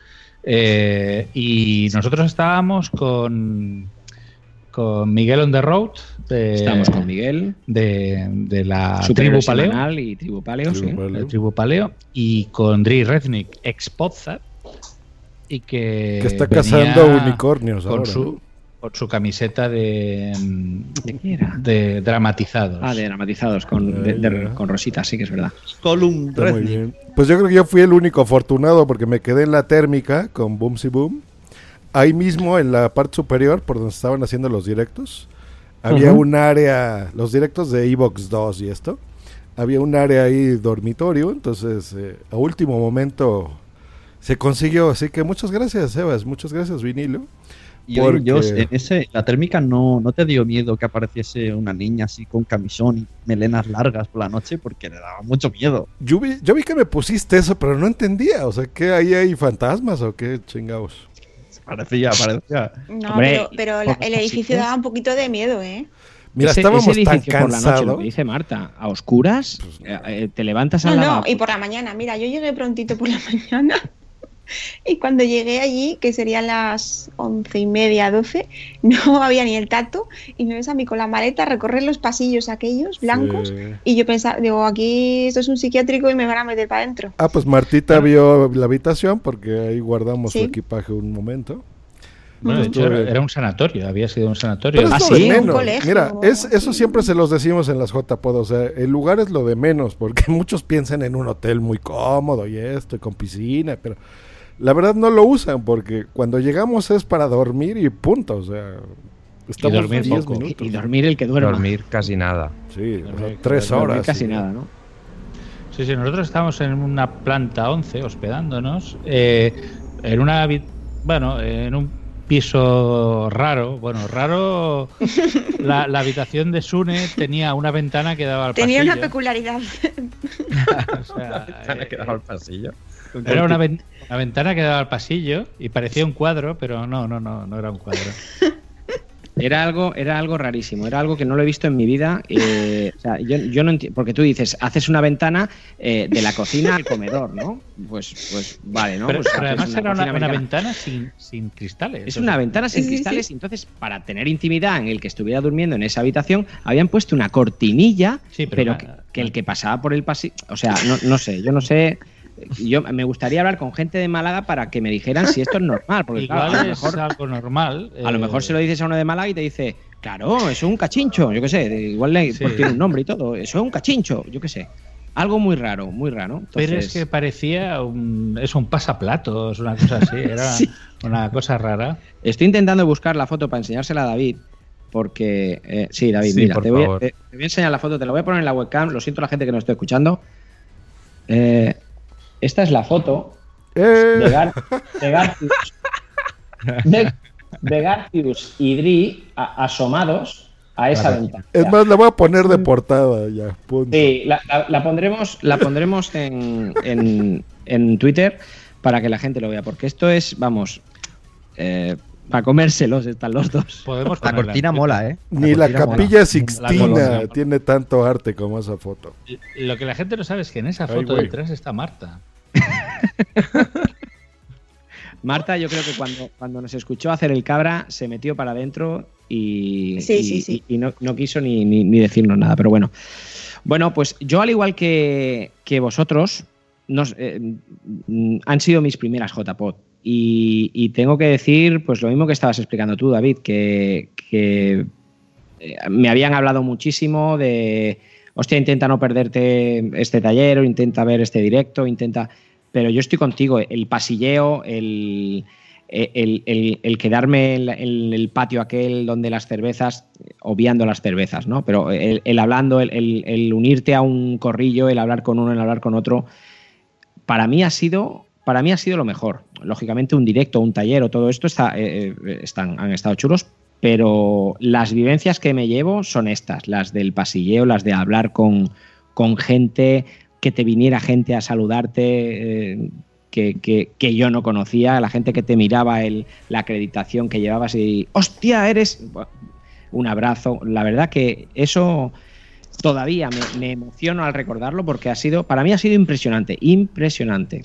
eh, y nosotros estábamos con, con Miguel on the road. De, Estábamos con Miguel. De, de la tribu Paleo. y Tribu Paleo, sí. La tribu Paleo. Y con Dri Rednick, ex Podzap. Y que. Que está cazando unicornios con ahora, Su. Con su camiseta de. ¿De qué era? De dramatizados. Ah, de dramatizados, con, de- de- con Rosita, sí que es verdad. Column bien. Pues yo creo que yo fui el único afortunado porque me quedé en la térmica con Boomsy Boom. Ahí mismo, en la parte superior, por donde estaban haciendo los directos, había un área, los directos de Evox 2 y esto, había un área ahí dormitorio, entonces eh, a último momento se consiguió. Así que muchas gracias, Sebas, muchas gracias, Vinilo. Y oye, Josh, en ese, la térmica no, no te dio miedo que apareciese una niña así con camisón y melenas largas por la noche porque le daba mucho miedo. Yo vi, yo vi que me pusiste eso, pero no entendía. O sea, ¿qué ahí hay fantasmas o qué chingados? Parecía, parecía. No, Hombre, pero, pero la- el edificio chicos. daba un poquito de miedo, ¿eh? Mira, Ese- estábamos ese tan edificio por la noche, lo cansados. que dice Marta, a oscuras, eh, eh, te levantas No, al no, lavabo. y por la mañana. Mira, yo llegué prontito por la mañana. Y cuando llegué allí, que serían las once y media, doce, no había ni el tato. Y me ves a mí con la maleta recorrer los pasillos aquellos blancos. Sí. Y yo pensaba, digo, aquí esto es un psiquiátrico y me van a meter para adentro. Ah, pues Martita vio la habitación porque ahí guardamos su Sí. equipaje un momento. Bueno, de hecho, era, un sanatorio, había sido un sanatorio. Pero es Ah, lo de ¿sí? menos. Un colegio, Mira, es, eso siempre se los decimos en las JPod. O sea, el lugar es lo de menos, porque muchos piensan en un hotel muy cómodo y esto, y con piscina, pero la verdad no lo usan porque cuando llegamos es para dormir y punto. O sea, estamos dormir 10 poco. minutos. Y dormir el que duerma. Dormir casi nada. Sí, o sea, Dormir- tres Dormir horas. casi sí. nada, ¿no? Sí, sí, nosotros estábamos en una planta 11 hospedándonos, eh, en una, bueno, en un piso raro, bueno, raro, la, la habitación de Sune tenía una ventana que daba al Tenía una pasillo. peculiaridad. o sea, eh, quedaba al pasillo. era una, una ventana que daba al pasillo y parecía un cuadro, pero no, no, no, no era un cuadro. Era algo, era algo rarísimo, era algo que no lo he visto en mi vida. eh, o sea, yo, yo no entiendo, porque tú dices, haces una ventana eh, de la cocina al comedor, ¿no? Pues, pues vale, ¿no? Pero, Pues pero además era una, cocina una ventana sin, sin cristales. Es una sea, ventana sin Sí, cristales sí. y entonces para tener intimidad en el que estuviera durmiendo en esa habitación habían puesto una cortinilla, Sí, pero que, que el que pasaba por el pasillo, o sea, no, no sé, yo no sé, yo me gustaría hablar con gente de Málaga para que me dijeran si esto es normal, porque claro, Igual a lo es mejor algo normal. a lo eh, mejor se lo dices a uno de Málaga y te dice, claro, eso es un cachincho, yo qué sé, igual le Sí. tiene un nombre y todo, eso es un cachincho, yo qué sé. Algo muy raro, muy raro. Pero es que parecía un, es un pasaplatos, una cosa así. Era Sí. una cosa rara. Estoy intentando buscar la foto para enseñársela a David. Porque, eh, sí, David, Sí, mira, por te voy, a, favor. te- te voy a enseñar la foto, te la voy a poner en la webcam. Lo siento a la gente que nos está escuchando. Eh, esta es la foto Eh, de, Gar- de Garcius, de, de Garcius y Dri asomados a esa ventana. es más, la voy a poner de portada ya. punto. Sí, la, la- la pondremos, la pondremos en, en- en Twitter para que la gente lo vea, porque esto es, vamos, eh, para comérselos están los dos. Podemos La cortina mola, ¿eh? Ni la mola. capilla La Sixtina colonna. tiene tanto arte como esa foto. Lo que la gente no sabe es que en esa foto detrás está Marta. Marta, yo creo que cuando, cuando nos escuchó hacer el cabra, se metió para adentro y, Sí, y- sí, sí. y- y no, no quiso ni, ni- ni decirnos nada. Pero bueno. Bueno, pues yo, al igual que, que vosotros, nos, eh, mm, han sido mis primeras JPod. Y, tengo que decir, pues lo mismo que estabas explicando tú, David, que, eh, me habían hablado muchísimo de, hostia, intenta no perderte este taller, o intenta ver este directo, intenta... Pero yo estoy contigo, el pasilleo, el, el, el- quedarme en, en el patio aquel donde las cervezas, obviando las cervezas, ¿no? Pero el, hablando, el unirte a un corrillo, el hablar con uno, el hablar con otro, para mí ha sido, para mí ha sido lo mejor. Lógicamente un directo, un taller o todo esto eh, eh, están, han estado chulos, pero las vivencias que me llevo son estas, las del pasilleo, las de hablar con, con gente, que te viniera gente a saludarte, eh, que, que- que yo no conocía, la gente que te miraba el, la acreditación que llevabas y, hostia, eres... Un abrazo. La verdad que eso todavía me, me emociono al recordarlo porque ha sido, para mí ha sido impresionante, impresionante.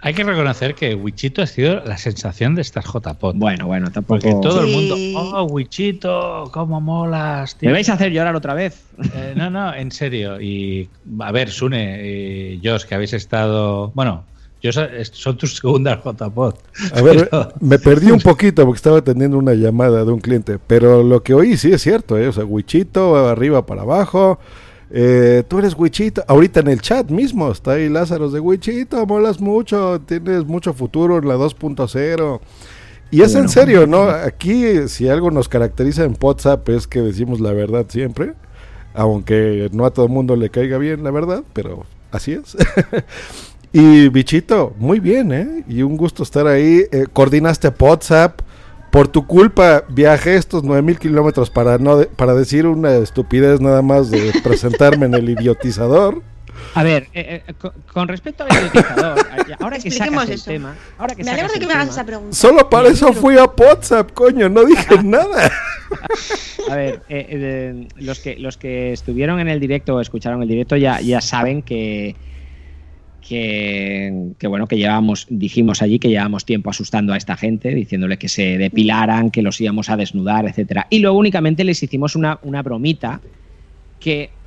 Hay que reconocer que Wichito ha sido la sensación de estas JPod. Bueno, bueno, tampoco... Porque todo el mundo, oh, Wichito, cómo molas. tío". ¿Me vais a hacer llorar otra vez? Eh, no, no, en serio. Y a ver, Sune y Josh, que habéis estado. Bueno, yo son tus segundas JPod. A ver, Pero- me perdí un poquito porque estaba atendiendo una llamada de un cliente, pero lo que oí sí es cierto, ¿eh? o sea, Wichito, arriba para abajo, eh, tú eres Wichito, ahorita en el chat mismo está ahí Lázaro de Wichito, molas mucho, tienes mucho futuro en la 2.0. Y es en serio, ¿no? Aquí si algo nos caracteriza en WhatsApp es que decimos la verdad siempre, aunque no a todo el mundo le caiga bien la verdad, pero así es. Y bichito, muy bien, ¿eh? Y un gusto estar ahí. Eh, coordinaste WhatsApp. Por tu culpa viajé estos 9000 kilómetros para, no de- para decir una estupidez nada más de presentarme en el idiotizador. A ver, eh, eh, con, con respecto al idiotizador, ahora que Expliquemos sacas el eso. tema, ahora que Me alegro de que me hagas esa pregunta. Solo para eso fui a WhatsApp, coño, no dije nada. A ver, eh, eh, los, que, los que estuvieron en el directo o escucharon el directo ya, ya saben que, que, que, bueno, que llevábamos, dijimos allí que llevábamos tiempo asustando a esta gente, diciéndole que se depilaran, que los íbamos a desnudar, etcétera. Y luego únicamente les hicimos una, una bromita que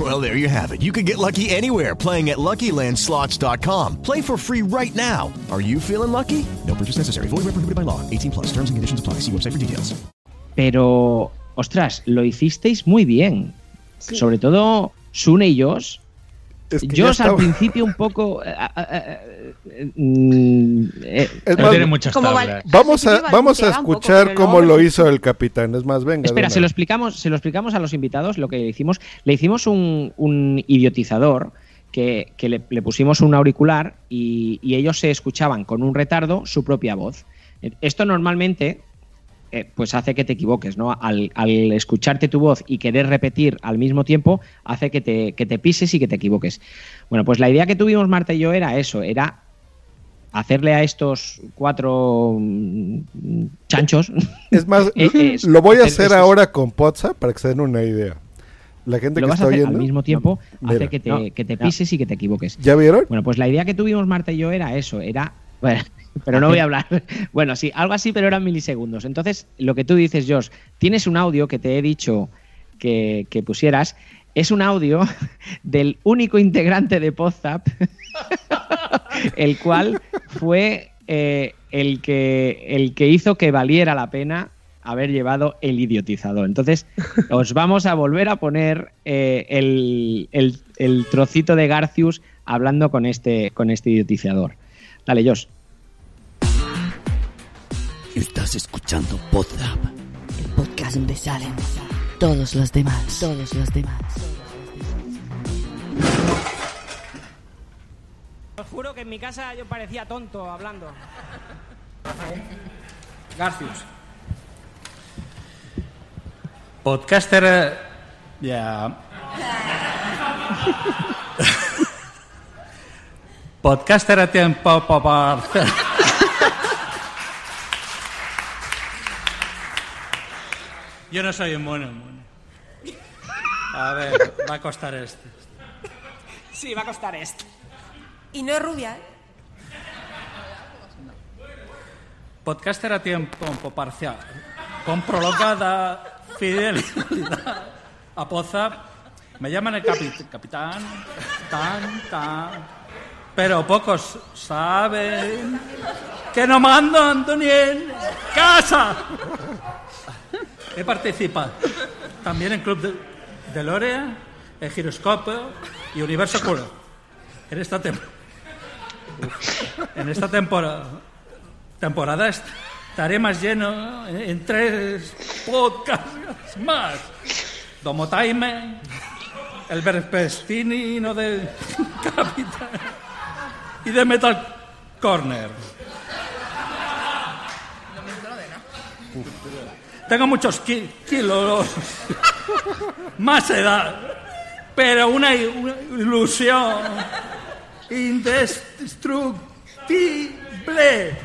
Well, there you have it. You can get lucky anywhere playing at LuckyLandSlots.com. Play for free right now. Are you feeling lucky? No purchase necessary. Void where prohibited by law. 18 plus. Terms and conditions apply. See website for details. Pero, ostras, lo hicisteis muy bien. Sí. Sobre todo Sune y Josh. Es que Josh ya al principio un poco... eh, eh, eh, mm, eh, Vamos a, vamos a escuchar cómo lo hizo el capitán. Es más, venga. Espera, se lo explicamos, se lo explicamos a los invitados lo que le hicimos. Le hicimos un, un idiotizador que, que le, le pusimos un auricular y, y ellos se escuchaban con un retardo su propia voz. Esto normalmente eh, pues hace que te equivoques, ¿no? Al, al escucharte tu voz y querer repetir al mismo tiempo, hace que te, que te pises y que te equivoques. Bueno, pues la idea que tuvimos Marta y yo era eso, era hacerle a estos cuatro mm, chanchos. Es más, lo voy a hacer ahora con WhatsApp para que se den una idea. La gente lo que vas a está hacer oyendo. al mismo tiempo, hace que te, No. que te pises y que te equivoques. ¿Ya vieron? Bueno, pues la idea que tuvimos Marta y yo era eso, era... Bueno, pero no voy a hablar. Bueno, sí, algo así, pero eran milisegundos. Entonces, lo que tú dices, Josh, tienes un audio que te he dicho que, que pusieras, es un audio del único integrante de Podzap, el cual fue eh, el, que, el que hizo que valiera la pena haber llevado el idiotizador. Entonces, os vamos a volver a poner eh, el, el- el trocito de Garcius hablando con este, con este idiotizador. Dale, Josh. Estás escuchando Podzap, el podcast donde salen todos los demás, todos los demás. Os juro que en mi casa yo parecía tonto hablando. Garcius. Podcaster. eh, Ya. Podcaster a tiempo para. Yo no soy un mono, mono. A ver, va a costar este. Sí, va a costar esto. Y no es rubia, ¿eh? Podcaster a tiempo parcial, con prolongada fidelidad a Poza. Me llaman el capi- capitán, tan, tan, pero pocos saben que no mando ni en casa. He participado también en Club de, de Lorea, el Giroscopio y Universo Curo. En esta temporada. En esta temporada temporada estaré más lleno en, en tres podcasts más. Domo Time, el Verpestinino de Capitán y de Metal Corner. Tengo muchos ki- kilos, más edad, pero una, ilusión indestructible.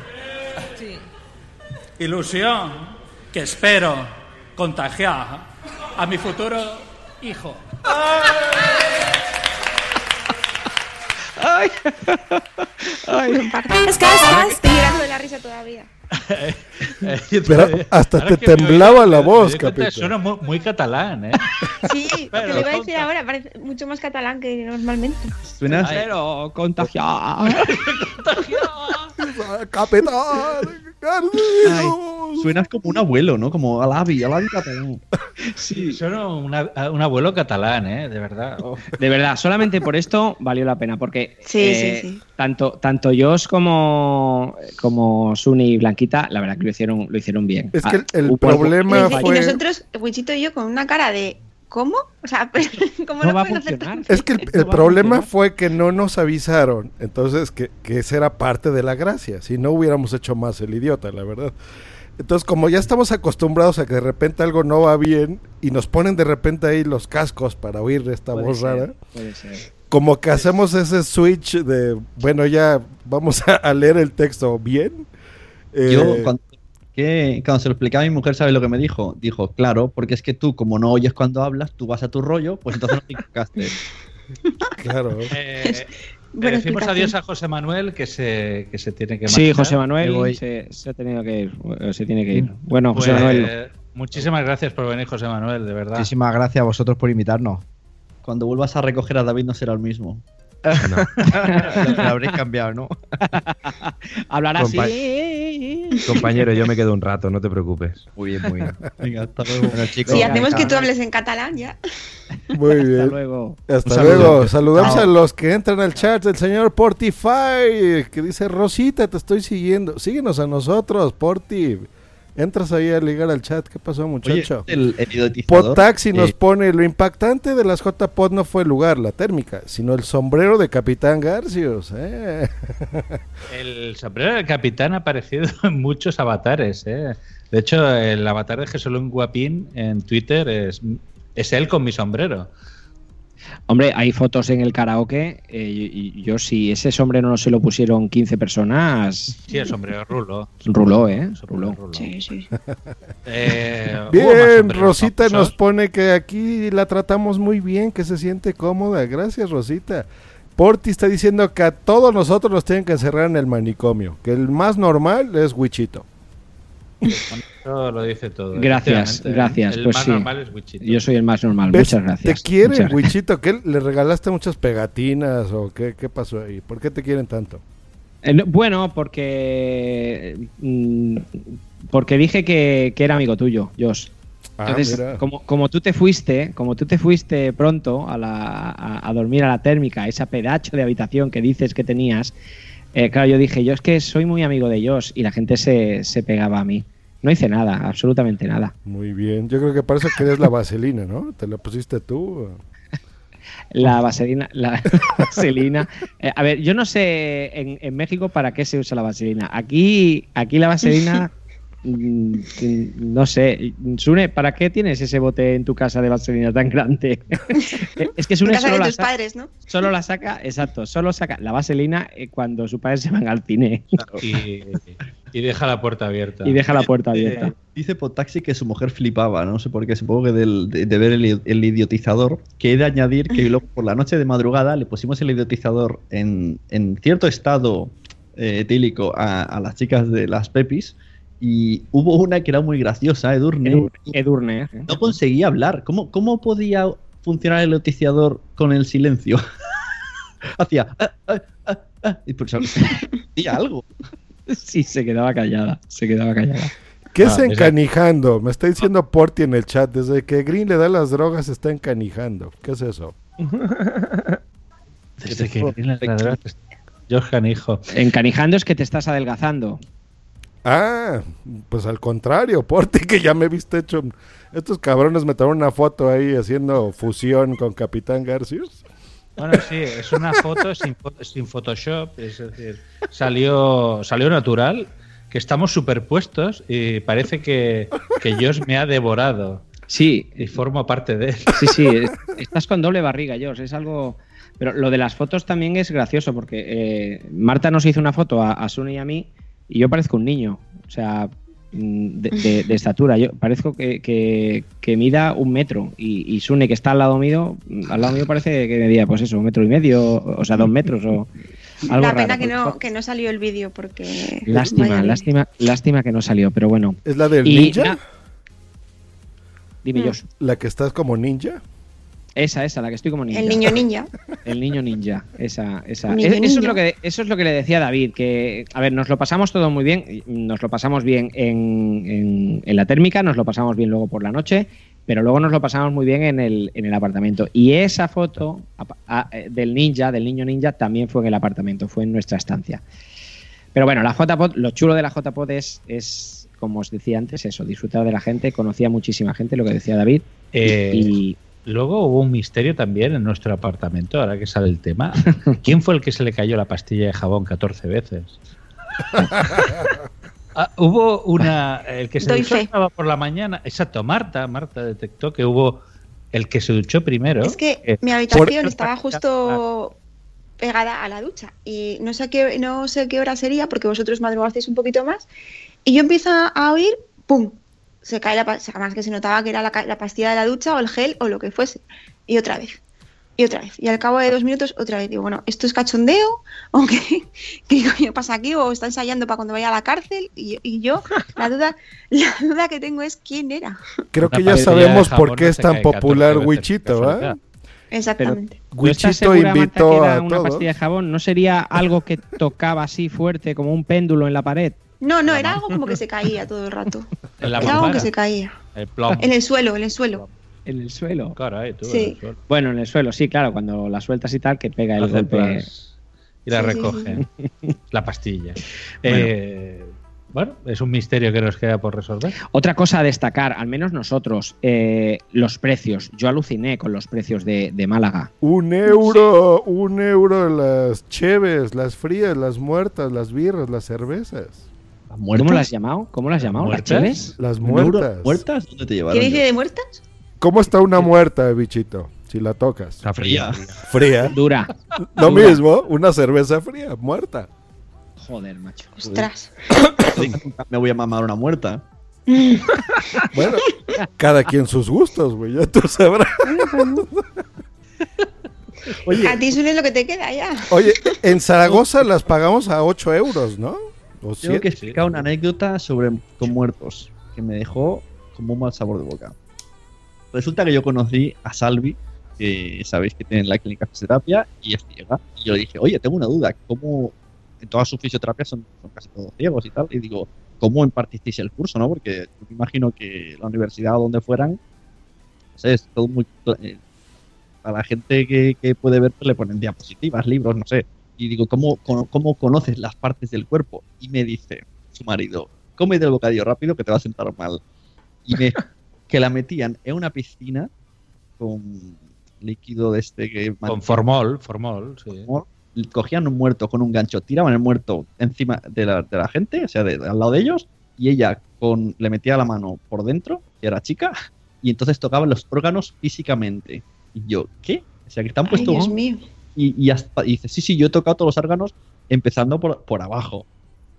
Ilusión que espero contagiar a mi futuro hijo. Ay. Es que estoy llorando de la risa todavía. Pero hasta te temblaba oigo, la voz, capitán. Suena muy, muy catalán, ¿eh? Sí, Pero te lo iba a decir ahora, parece mucho más catalán que normalmente. Suenas, Pero contagiado. Capitán, Ay, suenas como un abuelo, ¿no? Como Alavi, Alavi catalán. Sí. Suena una- a un abuelo catalán, ¿eh? De verdad. Oh. De verdad, solamente por esto valió la pena, porque Sí, eh, sí, sí. tanto tanto Josh como como Suni y La verdad que lo hicieron lo hicieron bien. Es que el- el hubo- problema Y, fue- y nosotros, Wichito y yo, con una cara de ¿cómo? O sea, ¿cómo No no, va a pueden hacer funcionar. tanto? Es que el, el problema fue que no nos avisaron. Entonces, que, que esa era parte de la gracia. Si no hubiéramos hecho más el idiota, la verdad. Entonces, como ya estamos acostumbrados a que de repente algo no va bien y nos ponen de repente ahí los cascos para oír esta Puede voz ser, rara, puede ser. como que hacemos ese switch de, bueno, ya vamos a, a leer el texto bien. Eh, Yo, cuando, que, cuando se lo explicaba a mi mujer, ¿sabes lo que me dijo? Dijo, claro, porque es que tú, como no oyes cuando hablas, tú vas a tu rollo, pues entonces no te equivocaste. Claro. Eh, le decimos adiós a José Manuel que se, que se tiene que Sí, marchar. José Me Manuel voy. se, se ha tenido que ir, eh, se tiene que ir. Bueno, Pues, José Manuel. eh, muchísimas gracias por venir, José Manuel, de verdad. Muchísimas gracias a vosotros por invitarnos. cuando vuelvas a recoger a David no será el mismo. No. Lo habréis cambiado, ¿no? Hablar Compa- así. Compañero, yo me quedo un rato, no te preocupes. Muy bien, muy bien. Venga, hasta luego. Bueno, chicos. Si hacemos que tú hables en catalán ya. Muy bien. Hasta luego. Hasta luego. Saludamos Chao. a los que entran al chat del señor Portify, que dice, Rosita, te estoy siguiendo. Síguenos a nosotros, Porti. Entras ahí a ligar al chat. ¿Qué pasó, Oye, muchacho? el, el Potaxi nos eh, pone, lo impactante de las JPod no fue el lugar, la térmica, sino el sombrero de Capitán Garcios. ¿eh? El sombrero del capitán ha aparecido en muchos avatares. ¿eh? De hecho, el avatar de Jesolón Guapín en Twitter es, es él con mi sombrero. Hombre, hay fotos en el karaoke. eh, y, y yo, si ese sombrero no se lo pusieron 15 personas, Sí, el sombrero rulo. ruló, ¿eh? Ruló. rulo. Sí, sí. Eh, Bien, Rosita nos pone que aquí la tratamos muy bien, que se siente cómoda. Gracias, Rosita. Porti está diciendo que a todos nosotros nos tienen que encerrar en el manicomio, que el más normal es Wichito. Eso lo dice todo. Gracias, ¿eh? gracias. El pues más sí. normal es Wichito. Yo soy el más normal. ¿Ves? Muchas gracias. ¿Te quieren. Wichito? ¿Qué, ¿Le regalaste muchas pegatinas o qué, qué pasó ahí? ¿Por qué te quieren tanto? Eh, no, Bueno, porque. mm, Porque dije que, que era amigo tuyo, Josh. Ah, Entonces, como, como tú te fuiste, como tú te fuiste pronto a, la, a, a dormir a la térmica, esa pedacho de habitación que dices que tenías, eh, claro, yo dije, yo es que soy muy amigo de Josh y la gente se, se pegaba a mí. No hice nada, absolutamente nada. Muy bien. Yo creo que parece que eres la vaselina, ¿no? ¿Te la pusiste tú? La vaselina, la vaselina. eh, a ver, yo no sé en, en México para qué se usa la vaselina. Aquí, aquí la vaselina, no sé. Sune, ¿para qué tienes ese bote en tu casa de vaselina tan grande? es que Sune solo de la, tus padres, ¿no? solo la saca, exacto, solo saca la vaselina eh, cuando sus padres se van al cine Y, y deja la puerta abierta. y deja la puerta abierta. Eh, dice Potaxi que su mujer flipaba, no sé por qué, supongo que del- de, de ver el, el idiotizador, que he de añadir que luego por la noche de madrugada le pusimos el idiotizador en, en cierto estado eh, etílico a, a las chicas de las Pepis y hubo una que era muy graciosa, Edurne, Edur- Edurne, ¿eh? no conseguía hablar. ¿Cómo, ¿Cómo podía funcionar el idiotizador con el silencio? Hacía... "Ah, ah, ah, ah", y pues, algo. Sí, se quedaba callada, se quedaba callada. ¿Qué Ah, es encanijando? Me está diciendo Porti en el chat. Desde que Green le da las drogas está encanijando. ¿Qué es eso? Desde que George Canijo. Encanijando es que te estás adelgazando. Ah, pues al contrario, Porti, que ya me he visto hecho. Estos cabrones me tomaron una foto ahí haciendo fusión con Capitán Garcius. Bueno, sí, es una foto sin, sin Photoshop, es decir, salió, salió natural, que estamos superpuestos y parece que, que Josh me ha devorado Sí, y formo parte de él. sí, sí. es- Estás con doble barriga, Josh. Es algo. Pero lo de las fotos también es gracioso porque eh, Marta nos hizo una foto a, a Sune y a mí y yo parezco un niño. O sea, mm, de, de- de estatura. Yo parezco que, que- que mida un metro y, y Sune, que está al lado mío, mm, al lado mío parece que medía, pues eso, un metro y medio, o sea, dos metros o algo La raro. pena que no, que no salió el vídeo porque. Lástima, lástima, lástima que no salió, pero bueno. ¿Es la del Y ninja? na- Dime, Mm. Josh. ¿La que estás como ninja? Esa, esa, la que estoy como ninja. El niño ninja. El niño ninja, esa, esa. Niño Es- eso, es lo que, eso es lo que le decía David, que, a ver, nos lo pasamos todo muy bien, nos lo pasamos bien en, en- en la térmica, nos lo pasamos bien luego por la noche, pero luego nos lo pasamos muy bien en el, en el apartamento. Y esa foto a- eh, del ninja, del niño ninja, también fue en el apartamento, fue en nuestra estancia. Pero bueno, la JPod, lo chulo de la JPod es, es, como os decía antes, eso, disfrutar de la gente, conocía muchísima gente, lo que decía David, Eh, y Luego hubo un misterio también en nuestro apartamento, ahora que sale el tema. ¿Quién fue el que se le cayó la pastilla de jabón 14 veces? Ah, hubo una. El que se Doy duchó fe. estaba por la mañana. Exacto, Marta. Marta detectó que hubo el que se duchó primero. Es que eh, mi habitación estaba justo pegada a la ducha y no sé qué no sé qué hora sería porque vosotros madrugasteis un poquito más y yo empiezo a oír pum se cae la pa- o sea, además que se notaba que era la, pastilla de la ducha o el gel o lo que fuese y otra vez y otra vez y al cabo de dos minutos otra vez digo bueno esto es cachondeo o qué, qué coño pasa aquí o está ensayando para cuando vaya a la cárcel y, yo- y yo la duda la duda que tengo es quién era Creo que ya pastilla sabemos por qué no es tan cae 14 popular Wichito. ¿va? Exactamente. ¿Tú estás Wichito invitó que era a una pastilla de jabón? ¿No sería algo que tocaba así fuerte como un péndulo en la pared? No, no, era algo como que se caía todo el rato. En la Era algo que se caía. El plomo. En el suelo, en el suelo. En el suelo. Caray, tú, Sí. en el suelo. Bueno, en el suelo, sí, claro, cuando la sueltas y tal, que pega el Hace golpe. Y la Sí, sí, recoge. La pastilla. Eh, bueno, es un misterio que nos queda por resolver. Otra cosa a destacar, al menos nosotros, eh, los precios. Yo aluciné con los precios de, de Málaga. Un euro, un euro las cheves, las frías, las muertas, las birras, las cervezas. ¿Las ¿Cómo las has llamado? ¿Cómo las has llamado? ¿Las ¿Muertas? cheves? Las muertas. ¿Muertas? ¿Dónde te llevaron? ¿Qué dice de muertas? ¿Cómo está una muerta, bichito? Si la tocas. Está fría. Fría. Dura. Lo Dura. mismo, una cerveza fría, muerta. Joder, macho. Ostras. Me voy a mamar una muerta. Bueno, cada quien sus gustos, güey, ya tú sabrás. Oye, A ti suele lo que te queda ya. Oye, en Zaragoza las pagamos a 8 euros, ¿no? O tengo siete. que explicar una anécdota sobre con muertos que me dejó como un mal sabor de boca. Resulta que yo conocí a Salvi, que sabéis que tiene la clínica de fisioterapia y es ciega. Y yo le dije, oye, tengo una duda, ¿cómo en todas sus fisioterapias son, son casi todos ciegos y tal? Y digo, ¿cómo impartisteis el curso, no? Porque yo me imagino que la universidad o donde fueran, no sé, es todo muy... eh, a la gente que, que puede ver, pues le ponen diapositivas, libros, no sé. Y digo, ¿cómo, cómo, cómo conoces las partes del cuerpo? Y me dice su marido, cómete el bocadillo rápido que te va a sentar mal. Y me, que la metían en una piscina con líquido de este que... Con formol, formol, sí. Cogían un muerto con un gancho, tiraban el muerto encima de la, de la gente, o sea, de, de al lado de ellos, y ella con, le metía la mano por dentro, que era chica, y entonces tocaban los órganos físicamente. Y yo, ¿qué? O sea, que están Ay, puestos Dios mío. Y, y, hasta, y dice, sí, sí, yo he tocado todos los órganos empezando por, por abajo.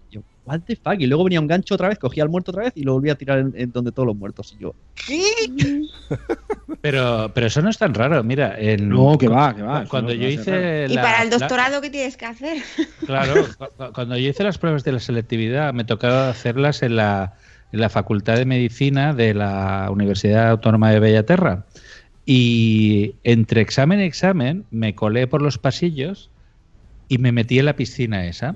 Y yo, what the fuck? Y luego venía un gancho otra vez, cogía al muerto otra vez y lo volvía a tirar en, en donde todos los muertos. Y yo, ¿qué? Pero, pero eso no es tan raro. Mira, en, No, que va, que va, Cuando no yo hice. Y la- para el la- doctorado, ¿qué tienes que hacer? Claro, cu- cuando yo hice las pruebas de la selectividad me tocaba hacerlas en la, en la Facultad de Medicina de la Universidad Autónoma de Bellaterra. Y entre examen y examen me colé por los pasillos y me metí en la piscina esa.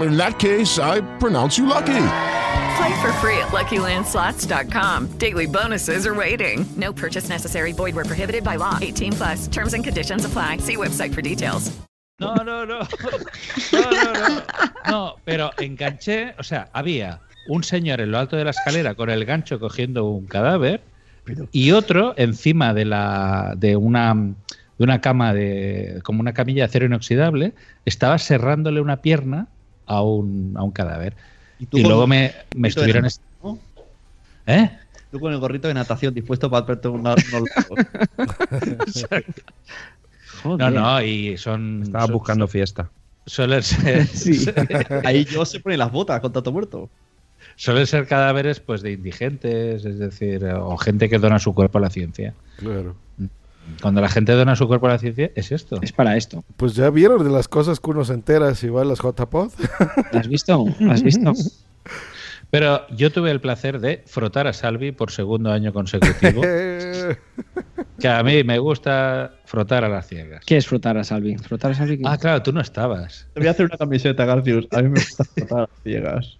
In that case, I pronounce you lucky. Play for free at LuckyLandSlots.com. Daily bonuses are waiting. No purchase necessary. Void where prohibited by law. 18 plus. Terms and conditions apply. See website for details. No, no, no. No, no, no. No, pero enganché, o sea, había un señor en lo alto de la escalera con el gancho cogiendo un cadáver y otro encima de la de una de una cama de como una camilla de acero inoxidable estaba serrándole una pierna a un, a un cadáver. Y, tú luego me, me de estuvieron est- ¿Eh? Tú con el gorrito de natación dispuesto para verte unos. No, no, y son Estaba son- buscando fiesta. Suelen ser, Ahí yo se pone las botas con tanto muerto. Suelen ser cadáveres pues de indigentes, es decir, o gente que dona su cuerpo a la ciencia. Claro. Cuando la gente dona su cuerpo a la ciencia, es esto. Es para esto. Pues ya vieron de las cosas que uno se entera si va a las JPod. ¿Lo has visto? ¿Lo has visto? Pero yo tuve el placer de frotar a Salvi por segundo año consecutivo. que a mí me gusta frotar a las ciegas. ¿Qué es frotar a Salvi? ¿Frotar a Salvi? Ah, claro, tú no estabas. Te voy a hacer una camiseta, Garcius. A mí me gusta frotar a las ciegas.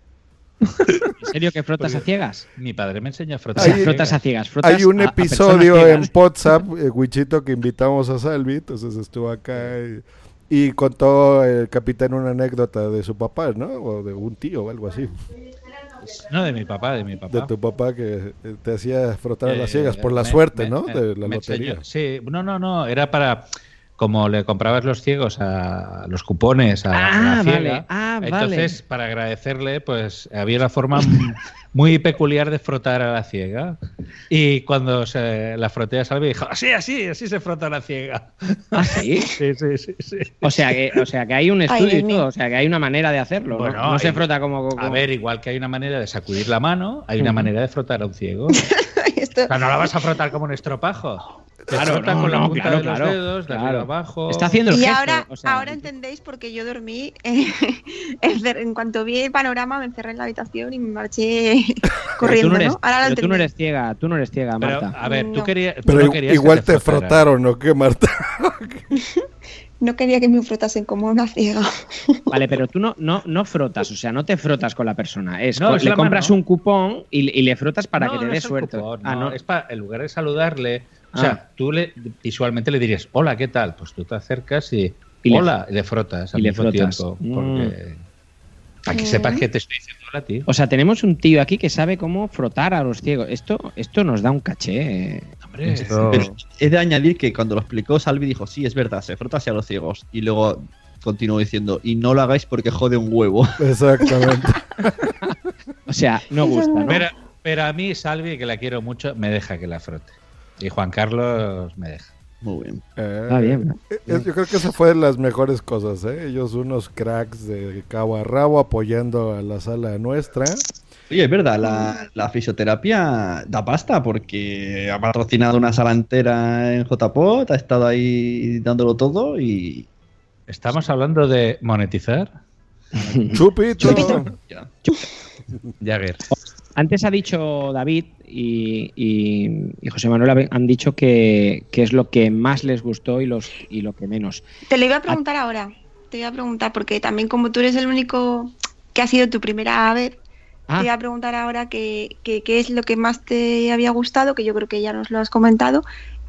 ¿En serio que frotas a ciegas? Mi padre me enseña a O frotar. sea, Hay- frotas a ciegas. Frotas Hay un a- a episodio personas en. WhatsApp, eh, Wichito, que invitamos a Salvi, entonces estuvo acá y, y contó el capitán una anécdota de su papá, ¿no? O de un tío o algo así. No, de mi papá, de mi papá. De tu papá que eh, te hacía frotar a las Eh, ciegas por la me- suerte, me- ¿no? me- de la lotería. enseñó- sí, no, no, no, era para como le comprabas los ciegos a los cupones a, Ah, la ciega, vale. Ah, entonces para agradecerle pues había una forma muy peculiar de frotar a la ciega y cuando se la froté a Salvi dijo así, así, así se frota la ciega. ¿Ah, sí? sí, sí, sí, sí. O sea, que, o sea que hay un estudio y todo, o sea que hay una manera de hacerlo. ¿no? Bueno, no, se hay- frota como, como- A ver, igual que hay una manera de sacudir la mano, hay una manera de frotar a un ciego. O sea, no la vas a frotar como un estropajo. Claro, no, con la no, punta claro, de los claro, dedos, de claro. arriba abajo. Está haciendo el Y gesto, ahora, o sea, ahora entendéis porque yo dormí, eh, en cuanto vi el panorama me encerré en la habitación y me marché pero corriendo, tú no eres, ¿no? Ahora pero tú no eres ciega, tú no eres ciega, Pero, Marta. a ver, tú No. querías. tú Pero que igual te frotaron, ¿no? ¿Qué, Marta? No quería que me frotasen como una ciega. Vale, pero tú no, no, no frotas, o sea, no te frotas con la persona. Es, No, es le compras mano. un cupón y, y le frotas para No, que te no dé suerte. cupón, Ah, no. Es para, en lugar de saludarle, o Ah. sea, tú le visualmente le dirías, hola, ¿qué tal? Pues tú te acercas y, Y le- hola, y le frotas al y le mismo frotas. tiempo. Mm. Para que sepas que te estoy diciendo hola, tío. O sea, tenemos un tío aquí que sabe cómo frotar a los ciegos. Esto, esto nos da un caché. eh. Hombre, Pero he de añadir que cuando lo explicó Salvi dijo, sí, es verdad, se frota hacia los ciegos. Y luego continuó diciendo, y no lo hagáis porque jode un huevo. Exactamente. O sea, no gusta, ¿no? Pero, pero a mí, Salvi, que la quiero mucho, me deja que la frote. Y Juan Carlos me deja. Muy bien. Está bien. Eh, Yo creo que esa fue de las mejores cosas, ¿eh? Ellos unos cracks de cabo a rabo apoyando a la sala nuestra. Oye, es verdad, la, la fisioterapia da pasta porque ha patrocinado una sala entera en JPOT, ha estado ahí dándolo todo y... ¿Estamos hablando de monetizar? Chupito. Ya. Jagger. Antes ha dicho David y, y- y José Manuel han dicho que, que es lo que más les gustó y, los, y lo que menos. Te lo iba a preguntar ahora. Te iba a preguntar porque también como tú eres el único que ha sido tu primera vez, Ah. te iba a preguntar ahora qué es lo que más te había gustado, que yo creo que ya nos lo has comentado.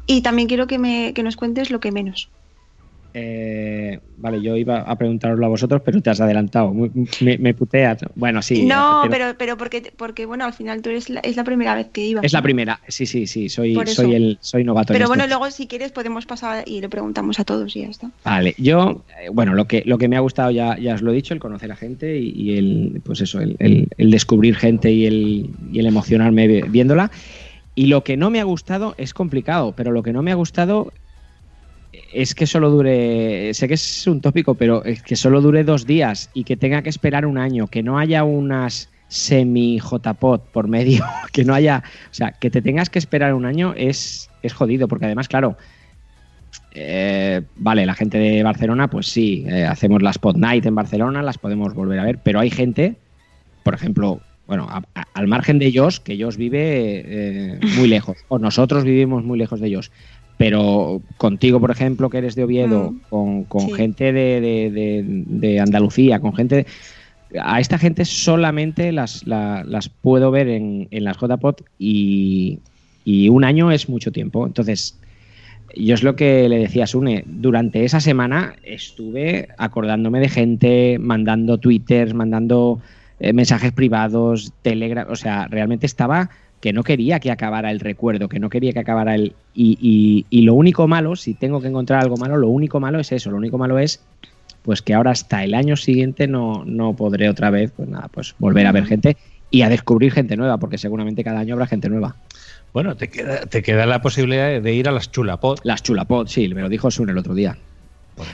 Y también quiero que, me, que nos cuentes lo que menos. Eh, vale, yo iba a preguntaroslo a vosotros, pero te has adelantado. Me, me puteas. Bueno, sí. no, pero- pero, pero porque, porque, bueno, al final tú eres la, es la primera vez que ibas. Es la primera. Sí, sí, sí. Soy, soy, el, soy novato. Pero bueno, luego si quieres podemos pasar y le preguntamos a todos y ya está. Vale, yo, eh, bueno, lo que, lo que me ha gustado ya, ya os lo he dicho, el conocer a gente y, y el, pues eso, el, el- el descubrir gente y el, y el emocionarme vi- viéndola. Y lo que no me ha gustado es complicado, pero lo que no me ha gustado es que solo dure, sé que es un tópico, pero es que solo dure dos días y que tenga que esperar un año, que no haya unas semi JPOT por medio, que no haya, o sea, que te tengas que esperar un año es, es jodido, porque además, claro, eh, vale, la gente de Barcelona, pues sí, eh, hacemos la Spot Night en Barcelona, las podemos volver a ver, pero hay gente, por ejemplo, bueno, al margen de ellos, que ellos vive eh, muy lejos, o nosotros vivimos muy lejos de ellos, pero contigo, por ejemplo, que eres de Oviedo, Mm, con, con sí. gente de, de- de- de Andalucía, con gente... A esta gente solamente las, la- las puedo ver en, en las JPOT y, y un año es mucho tiempo. Entonces, yo es lo que le decía a Sune, durante esa semana estuve acordándome de gente, mandando twitters, mandando eh, mensajes privados, telegram, o sea, realmente estaba que no quería que acabara el recuerdo, que no quería que acabara el... Y, y- y lo único malo, si tengo que encontrar algo malo, lo único malo es eso, lo único malo es pues que ahora hasta el año siguiente no, no podré otra vez, pues nada, pues volver a ver gente y a descubrir gente nueva, porque seguramente cada año habrá gente nueva. Bueno, te queda, te queda la posibilidad de ir a las chulapot. Las chulapot, sí, me lo dijo Sun el otro día.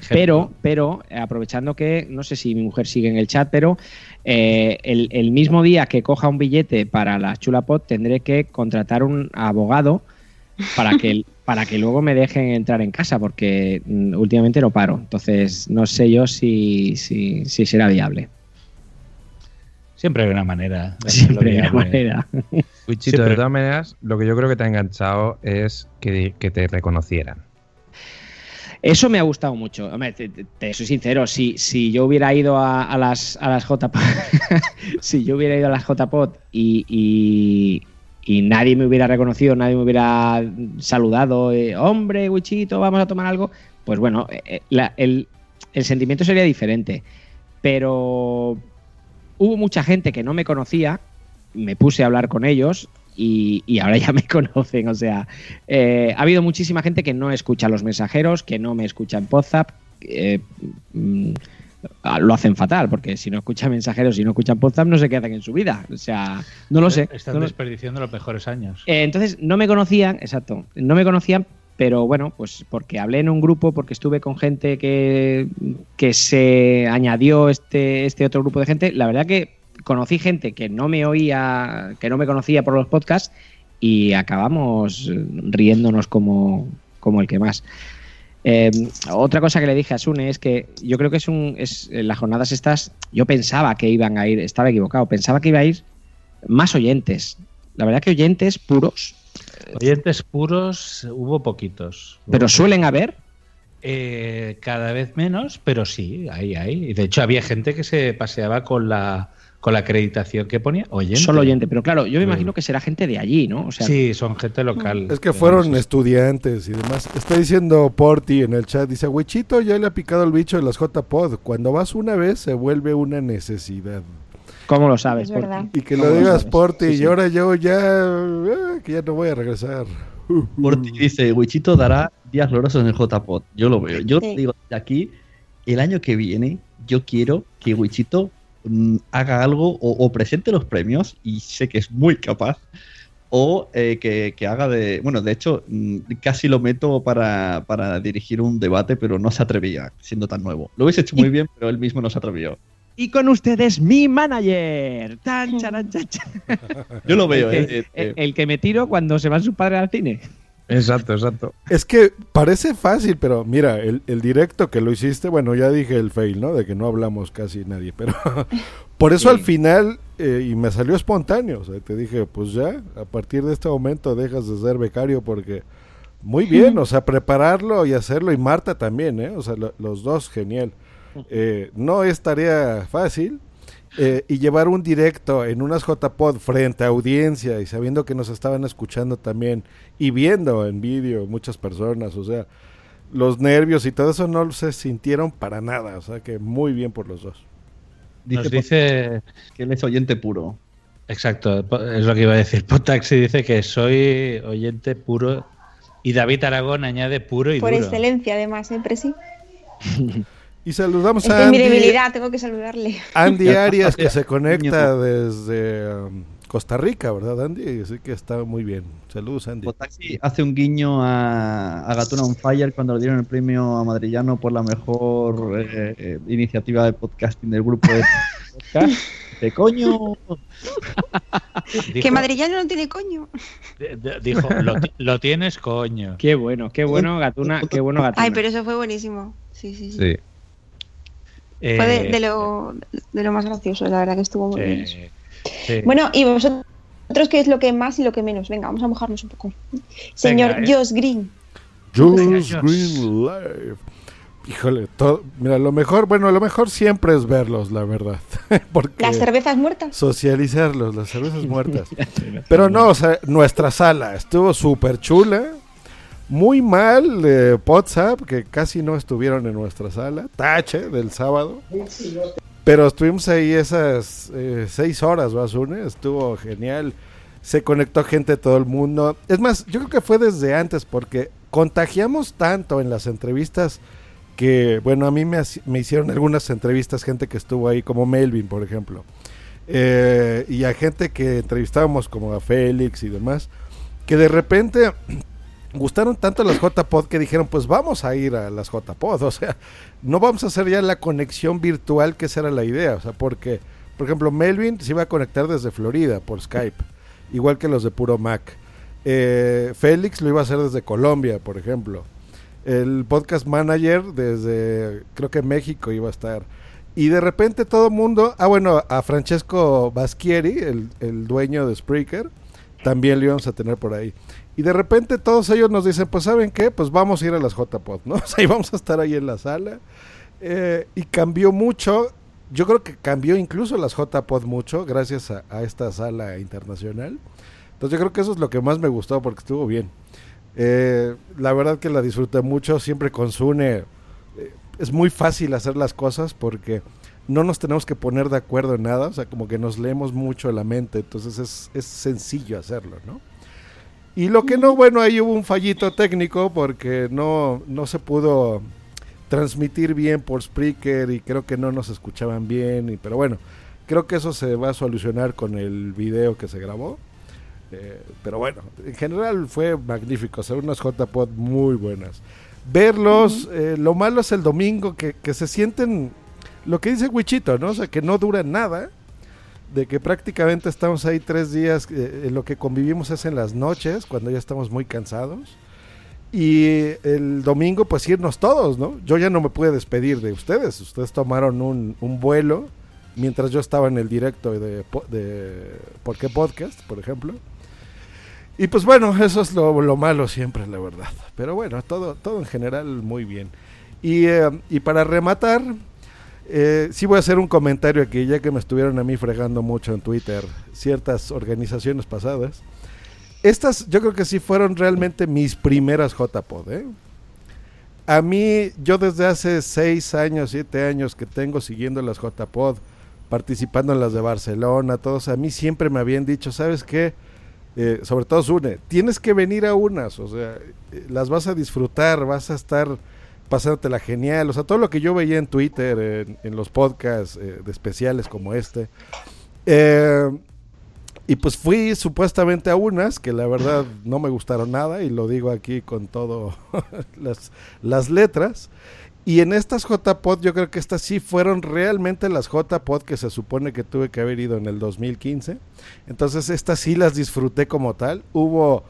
Pero, pero, aprovechando que, no sé si mi mujer sigue en el chat, pero eh, el, el mismo día que coja un billete para la chulapot tendré que contratar un abogado para que, para que luego me dejen entrar en casa, porque mm, últimamente no paro. Entonces, no sé yo si, si, si será viable. Siempre hay una manera. de Siempre hay una manera. Wichito, de todas maneras, lo que yo creo que te ha enganchado es que, que te reconocieran. Eso me ha gustado mucho. Hombre, te, soy sincero, si, si yo hubiera ido a, las a las JPOT, si yo hubiera ido a las JPOT y, y, y nadie me hubiera reconocido, nadie me hubiera saludado, eh, hombre, Wichito, vamos a tomar algo, pues bueno, eh, eh, el, el sentimiento sería diferente. Pero hubo mucha gente que no me conocía me puse a hablar con ellos y, y ahora ya me conocen. O sea, eh, ha habido muchísima gente que no escucha los mensajeros, que no me escucha en WhatsApp. eh, mm, lo hacen fatal, porque si no escuchan mensajeros y no escuchan WhatsApp, no sé qué hacen en su vida. O sea, no lo sé. Están no lo- desperdiciando los mejores años. eh, entonces, no me conocían, exacto, no me conocían, pero bueno, pues porque hablé en un grupo, porque estuve con gente que, que se añadió este, este otro grupo de gente. La verdad que conocí gente que no me oía, que no me conocía por los podcasts y acabamos riéndonos como, como el que más. Eh, otra cosa que le dije a Sune es que yo creo que es un. Es, en las jornadas estas, yo pensaba que iban a ir, estaba equivocado, pensaba que iba a ir más oyentes. La verdad que oyentes puros, Oyentes puros hubo poquitos. pero suelen haber. Eh, cada vez menos, pero sí, hay, hay. Y De hecho, había gente que se paseaba con la, con la acreditación que ponía oyente. Solo oyente, pero claro, yo me imagino que será gente de allí, ¿no? O sea, sí, son gente local. Es que fueron estudiantes y demás. Está diciendo Porti en el chat, dice, Wichito ya le ha picado el bicho de las J-Pod. Cuando vas una vez se vuelve una necesidad. ¿Cómo lo sabes? Es verdad. Y que ¿Cómo lo lo digas sabes? Porti, Sí, y ahora yo ya, eh, que ya no voy a regresar. Porti dice, Wichito dará días gloriosos en el JPod. Yo lo veo. Yo Sí. digo, de aquí, el año que viene, yo quiero que Wichito mm, haga algo o, o presente los premios, y sé que es muy capaz, o eh, que, que haga de... Bueno, de hecho, mm, casi lo meto para, para dirigir un debate, pero no se atrevía, siendo tan nuevo. Lo hubiese hecho muy bien, pero él mismo no se atrevió. Y con ustedes, mi manager. Tan, charan, chan, chan. Yo lo veo, el, que, eh, eh, el- el que me tiro cuando se van sus padres al cine. Exacto, exacto. Es que parece fácil, pero mira, el, el directo que lo hiciste, bueno, ya dije el fail, ¿no? De que no hablamos casi nadie, pero por eso al final, eh, y me salió espontáneo, o sea, te dije, pues ya, a partir de este momento dejas de ser becario porque muy bien, o sea, prepararlo y hacerlo, y Marta también, ¿eh? O sea, lo- los dos, genial. Eh, no es tarea fácil. Eh, y llevar un directo en unas JPod frente a audiencia y sabiendo que nos estaban escuchando también y viendo en vídeo muchas personas, o sea, los nervios y todo eso no se sintieron para nada, o sea que muy bien por los dos. Nos dice que él es oyente puro. Exacto, es lo que iba a decir. Potaxi dice que soy oyente puro y David Aragón añade puro y Por duro. excelencia, además, siempre sí. Y saludamos Es a mi Andy, debilidad, tengo que saludarle. Andy Arias que se conecta desde um, Costa Rica, ¿verdad Andy? Así que está muy bien. Saludos Andy. Potaxi hace un guiño a, a Gatuna on Fire cuando le dieron el premio a Madrillano por la mejor eh, eh, iniciativa de podcasting del grupo de podcast. De coño. Que madrillano no tiene coño. Dijo, lo, ti- lo tienes, coño. Qué bueno, qué bueno, Gatuna, qué bueno, Gatuna. Ay, pero eso fue buenísimo. Sí, sí, sí. Sí. Eh, Fue de, de lo, de lo más gracioso, la verdad que estuvo muy bien. eso. eh, sí. Bueno, y vosotros, ¿qué es lo que más y lo que menos? Venga, vamos a mojarnos un poco. Señor Venga, eh. Josh Green. Josh. Green Live. Híjole, todo, mira, lo mejor, bueno, lo mejor siempre es verlos, la verdad. Porque Las cervezas muertas. socializarlos, las cervezas muertas. Pero no, o sea, nuestra sala estuvo súper chula. Muy mal WhatsApp, que casi no estuvieron en nuestra sala. Tache del sábado. Pero estuvimos ahí esas eh, seis horas, Basune. Estuvo genial. Se conectó gente de todo el mundo. Es más, yo creo que fue desde antes, porque contagiamos tanto en las entrevistas que, bueno, a mí me, me hicieron algunas entrevistas gente que estuvo ahí, como Melvin, por ejemplo. Eh, y a gente que entrevistábamos, como a Félix y demás, que de repente gustaron tanto las JPod que dijeron, pues vamos a ir a las JPod, o sea, no vamos a hacer ya la conexión virtual que esa era la idea, o sea, porque, por ejemplo, Melvin se iba a conectar desde Florida por Skype, igual que los de Puro Mac. Eh, Félix lo iba a hacer desde Colombia, por ejemplo. El podcast manager desde, creo que México iba a estar. Y de repente todo mundo, ah bueno, a Francesco Baschieri, el, el dueño de Spreaker, también lo íbamos a tener por ahí. Y de repente todos ellos nos dicen, pues ¿saben qué? Pues vamos a ir a las JPod, ¿no? O sea, y vamos a estar ahí en la sala. Eh, y cambió mucho, yo creo que cambió incluso las JPod mucho gracias a, esta sala internacional. Entonces yo creo que eso es lo que más me gustó porque estuvo bien. Eh, la verdad que la disfruté mucho, siempre con Sune. eh, es muy fácil hacer las cosas porque no nos tenemos que poner de acuerdo en nada, o sea, como que nos leemos mucho la mente, entonces es, es sencillo hacerlo, ¿no? Y lo que no, bueno, ahí hubo un fallito técnico porque no, no se pudo transmitir bien por Spreaker y creo que no nos escuchaban bien, y, pero bueno, creo que eso se va a solucionar con el video que se grabó. Eh, pero bueno, en general fue magnífico, o sea, unas JPod muy buenas. Verlos, eh, lo malo es el domingo, que, que se sienten, lo que dice Wichito, ¿no? O sea, que no duran nada, de que prácticamente estamos ahí tres días, eh, lo que convivimos es en las noches, cuando ya estamos muy cansados. Y el domingo, pues irnos todos, ¿no? Yo ya no me pude despedir de ustedes. Ustedes tomaron un, un vuelo mientras yo estaba en el directo de ¿Por qué Podcast, por ejemplo? Y pues bueno, eso es lo, lo malo siempre, la verdad. Pero bueno, todo, todo en general muy bien. Y, eh, y para rematar, eh, sí voy a hacer un comentario aquí, ya que me estuvieron a mí fregando mucho en Twitter ciertas organizaciones pasadas. Estas yo creo que sí fueron realmente mis primeras JPod, ¿eh? A mí, yo desde hace seis años, siete años que tengo siguiendo las JPod, participando en las de Barcelona, todos, a mí siempre me habían dicho, ¿sabes qué? Eh, sobre todo Sune, tienes que venir a unas, o sea, eh, las vas a disfrutar, vas a estar pasándotela genial, o sea, todo lo que yo veía en Twitter, en, en los podcasts eh, de especiales como este. Eh, y pues fui supuestamente a unas que la verdad no me gustaron nada y lo digo aquí con todo las, las letras. Y en estas JPod yo creo que estas sí fueron realmente las JPod que se supone que tuve que haber ido en el 2015. Entonces estas sí las disfruté como tal. Hubo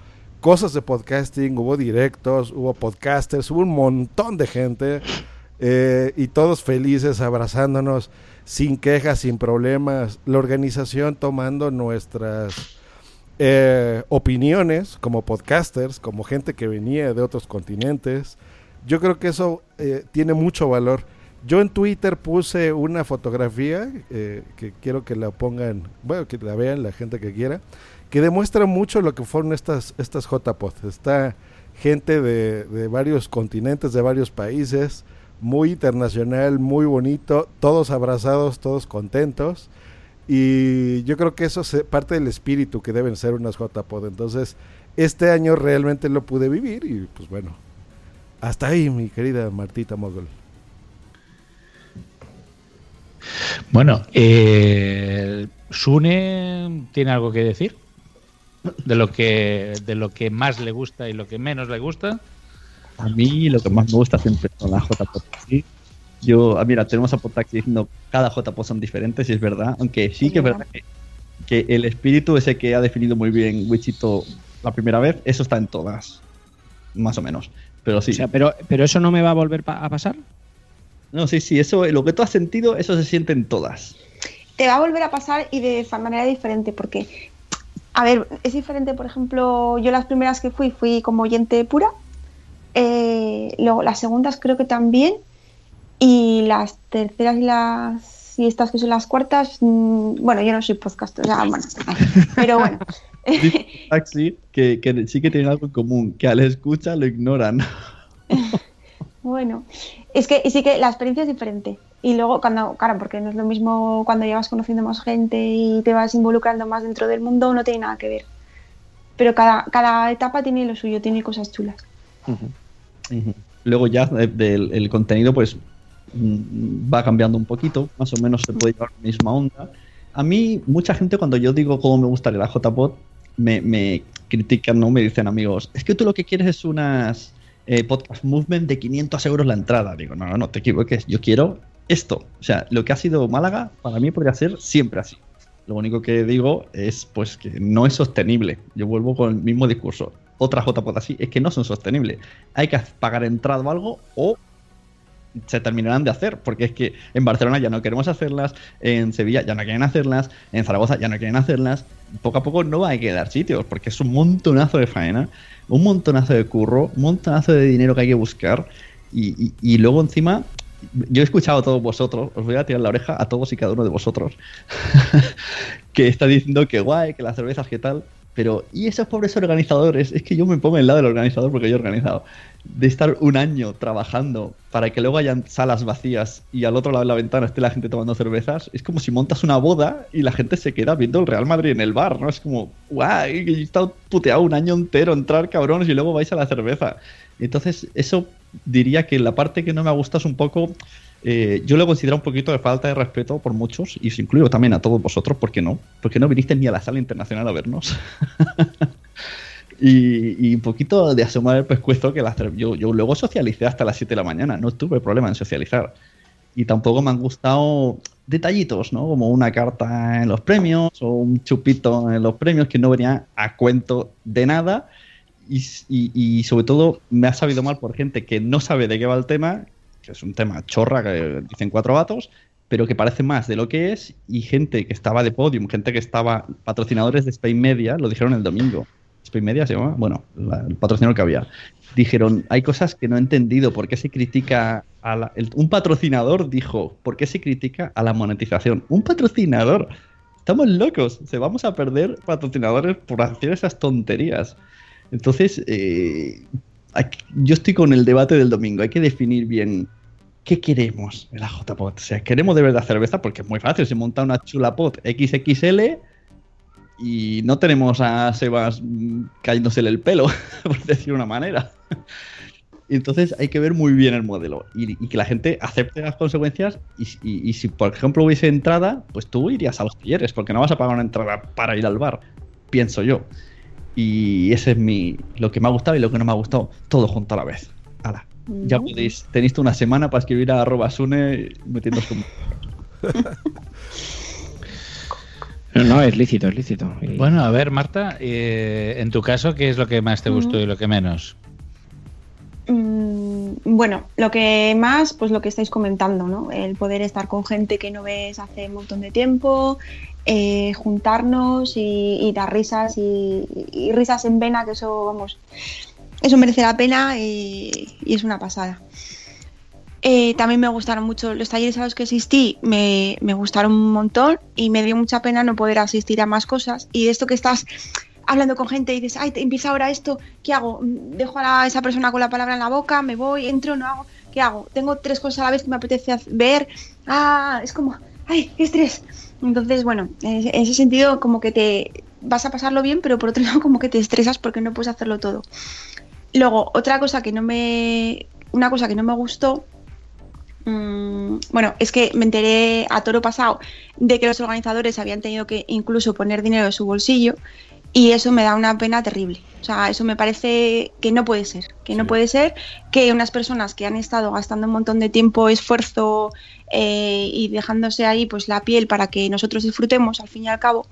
cosas de podcasting, hubo directos, hubo podcasters, hubo un montón de gente eh, y todos felices abrazándonos sin quejas, sin problemas. La organización tomando nuestras eh, opiniones como podcasters, como gente que venía de otros continentes. Yo creo que eso eh, tiene mucho valor. Yo en Twitter puse una fotografía eh, que quiero que la pongan, bueno, que la vean la gente que quiera, que demuestra mucho lo que fueron estas, estas JPod. Está gente de, de varios continentes, de varios países, muy internacional, muy bonito, todos abrazados, todos contentos. Y yo creo que eso es parte del espíritu que deben ser unas JPod. Entonces, este año realmente lo pude vivir y pues bueno, hasta ahí mi querida Martita Mogol. Bueno, eh, Sune tiene algo que decir de lo que de lo que más le gusta y lo que menos le gusta. A mí lo que más me gusta siempre son las JPod Taxi. Yo, ah, mira, tenemos a Podtaxi diciendo cada JPod son diferentes, y es verdad, aunque sí que es verdad que, que el espíritu ese que ha definido muy bien Wichito la primera vez, eso está en todas, más o menos. Pero sí. O sea, pero, pero eso no me va a volver pa- a pasar. No, sí, sí, eso, lo que tú has sentido, eso se siente en todas. te va a volver a pasar y de manera diferente, porque, a ver, es diferente, por ejemplo, yo las primeras que fui, fui como oyente pura, eh, luego las segundas creo que también, y las terceras y las y estas que son las cuartas, mm, bueno, yo no soy podcast, o sea, bueno, pero bueno, Taxi que, que sí que tienen algo en común, que al escucha lo ignoran. Bueno, es que sí que la experiencia es diferente. Y luego, cuando, claro, porque no es lo mismo cuando ya vas conociendo más gente y te vas involucrando más dentro del mundo, no tiene nada que ver. Pero cada, cada etapa tiene lo suyo, tiene cosas chulas. Luego ya de- del el contenido pues mm, va cambiando un poquito, más o menos se puede llevar la misma onda. A mí, mucha gente cuando yo digo cómo me gustaría la JPod, me, me critican, ¿no? Me dicen amigos, es que tú lo que quieres es unas eh, podcast movement de 500 euros la entrada. Digo, no, no, no te equivoques, yo quiero esto. O sea, lo que ha sido Málaga, para mí podría ser siempre así. Lo único que digo es pues que no es sostenible. Yo vuelvo con el mismo discurso. Otra JPod así es que no son sostenibles. Hay que pagar entrada o algo o se terminarán de hacer, porque es que en Barcelona ya no queremos hacerlas, en Sevilla ya no quieren hacerlas, en Zaragoza ya no quieren hacerlas. Poco a poco no va a quedar sitios, porque es un montonazo de faena, un montonazo de curro, un montonazo de dinero que hay que buscar. Y, y- luego encima, yo he escuchado a todos vosotros, os voy a tirar la oreja a todos y cada uno de vosotros, que está diciendo que guay, que las cervezas, que tal. Pero, ¿y esos pobres organizadores? Es que yo me pongo en el lado del organizador porque yo he organizado. De estar un año trabajando para que luego hayan salas vacías y al otro lado de la ventana esté la gente tomando cervezas. Es como si montas una boda y la gente se queda viendo el Real Madrid en el bar, ¿no? Es como, guau, he estado puteado un año entero, entrar cabrones y luego vais a la cerveza. Entonces, eso diría que la parte que no me ha gustado es un poco eh, yo lo considero un poquito de falta de respeto por muchos, y os incluyo también a todos vosotros, ¿por qué no? Porque no viniste ni a la sala internacional a vernos. y, y un poquito de asomar el pescuezo que la, yo, yo luego socialicé hasta las 7 de la mañana, no tuve problema en socializar. Y tampoco me han gustado detallitos, ¿no? Como una carta en los premios o un chupito en los premios que no venía a cuento de nada. Y, y, y, sobre todo me ha sabido mal por gente que no sabe de qué va el tema que es un tema chorra que dicen cuatro vatos, pero que parece más de lo que es, y gente que estaba de podium, gente que estaba, patrocinadores de Spain Media, lo dijeron el domingo. Spain Media se llama, bueno, el patrocinador que había. Dijeron, hay cosas que no he entendido, ¿por qué se critica a la, un patrocinador dijo, ¿por qué se critica a la monetización? Un patrocinador, estamos locos, se vamos a perder patrocinadores por hacer esas tonterías. Entonces, eh, yo estoy con el debate del domingo. Hay que definir bien qué queremos en la JPOT. O sea, queremos de verdad cerveza porque es muy fácil. Se monta una chulapot XXL y no tenemos a Sebas cayéndosele el pelo, por decir una manera. Entonces hay que ver muy bien el modelo y, que la gente acepte las consecuencias y, si por ejemplo hubiese entrada, pues tú irías a los talleres porque no vas a pagar una entrada para ir al bar, pienso yo. Y ese es mi lo que me ha gustado y lo que no me ha gustado, todo junto a la vez. Ya podéis, tenéis una semana para escribir a arroba sune metiéndos como... No, no, es lícito, es lícito. Bueno, a ver, Marta, eh, en tu caso, ¿qué es lo que más te gustó y lo que menos? Mm, bueno, lo que más, pues lo que estáis comentando, ¿no? El poder estar con gente que no ves hace un montón de tiempo, eh, juntarnos y, y dar risas y, y risas en vena, que eso, vamos, eso merece la pena y, es una pasada. Eh, también me gustaron mucho los talleres a los que asistí, me, me gustaron un montón y me dio mucha pena no poder asistir a más cosas. Y esto que estás hablando con gente y dices, ay, te empieza ahora esto, ¿qué hago? Dejo a esa persona con la palabra en la boca, me voy, entro, no hago, ¿qué hago? Tengo tres cosas a la vez que me apetece ver, ah, es como, ay, qué estrés. Entonces, bueno, en en ese sentido como que te vas a pasarlo bien, pero por otro lado como que te estresas porque no puedes hacerlo todo. Luego, otra cosa que no me, una cosa que no me gustó Mm, bueno, es que me enteré a toro pasado de que los organizadores habían tenido que incluso poner dinero de su bolsillo y eso me da una pena terrible. O sea, eso me parece que no puede ser, que no puede ser que unas personas que han estado gastando un montón de tiempo, esfuerzo eh, y dejándose ahí pues la piel para que nosotros disfrutemos al fin y al cabo,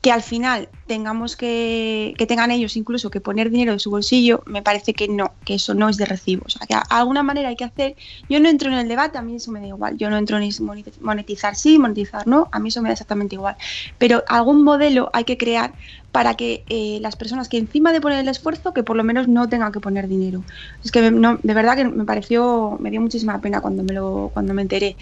que al final tengamos que, que tengan ellos incluso que poner dinero de su bolsillo, me parece que no, que eso no es de recibo. O sea, que a- alguna manera hay que hacer. Yo no entro en el debate, a mí eso me da igual. Yo no entro en monetizar sí, monetizar no, a mí eso me da exactamente igual. Pero algún modelo hay que crear para que eh, las personas que encima de poner el esfuerzo, que por lo menos no tengan que poner dinero. Es que no, de verdad que me pareció, me dio muchísima pena cuando me lo, cuando me enteré.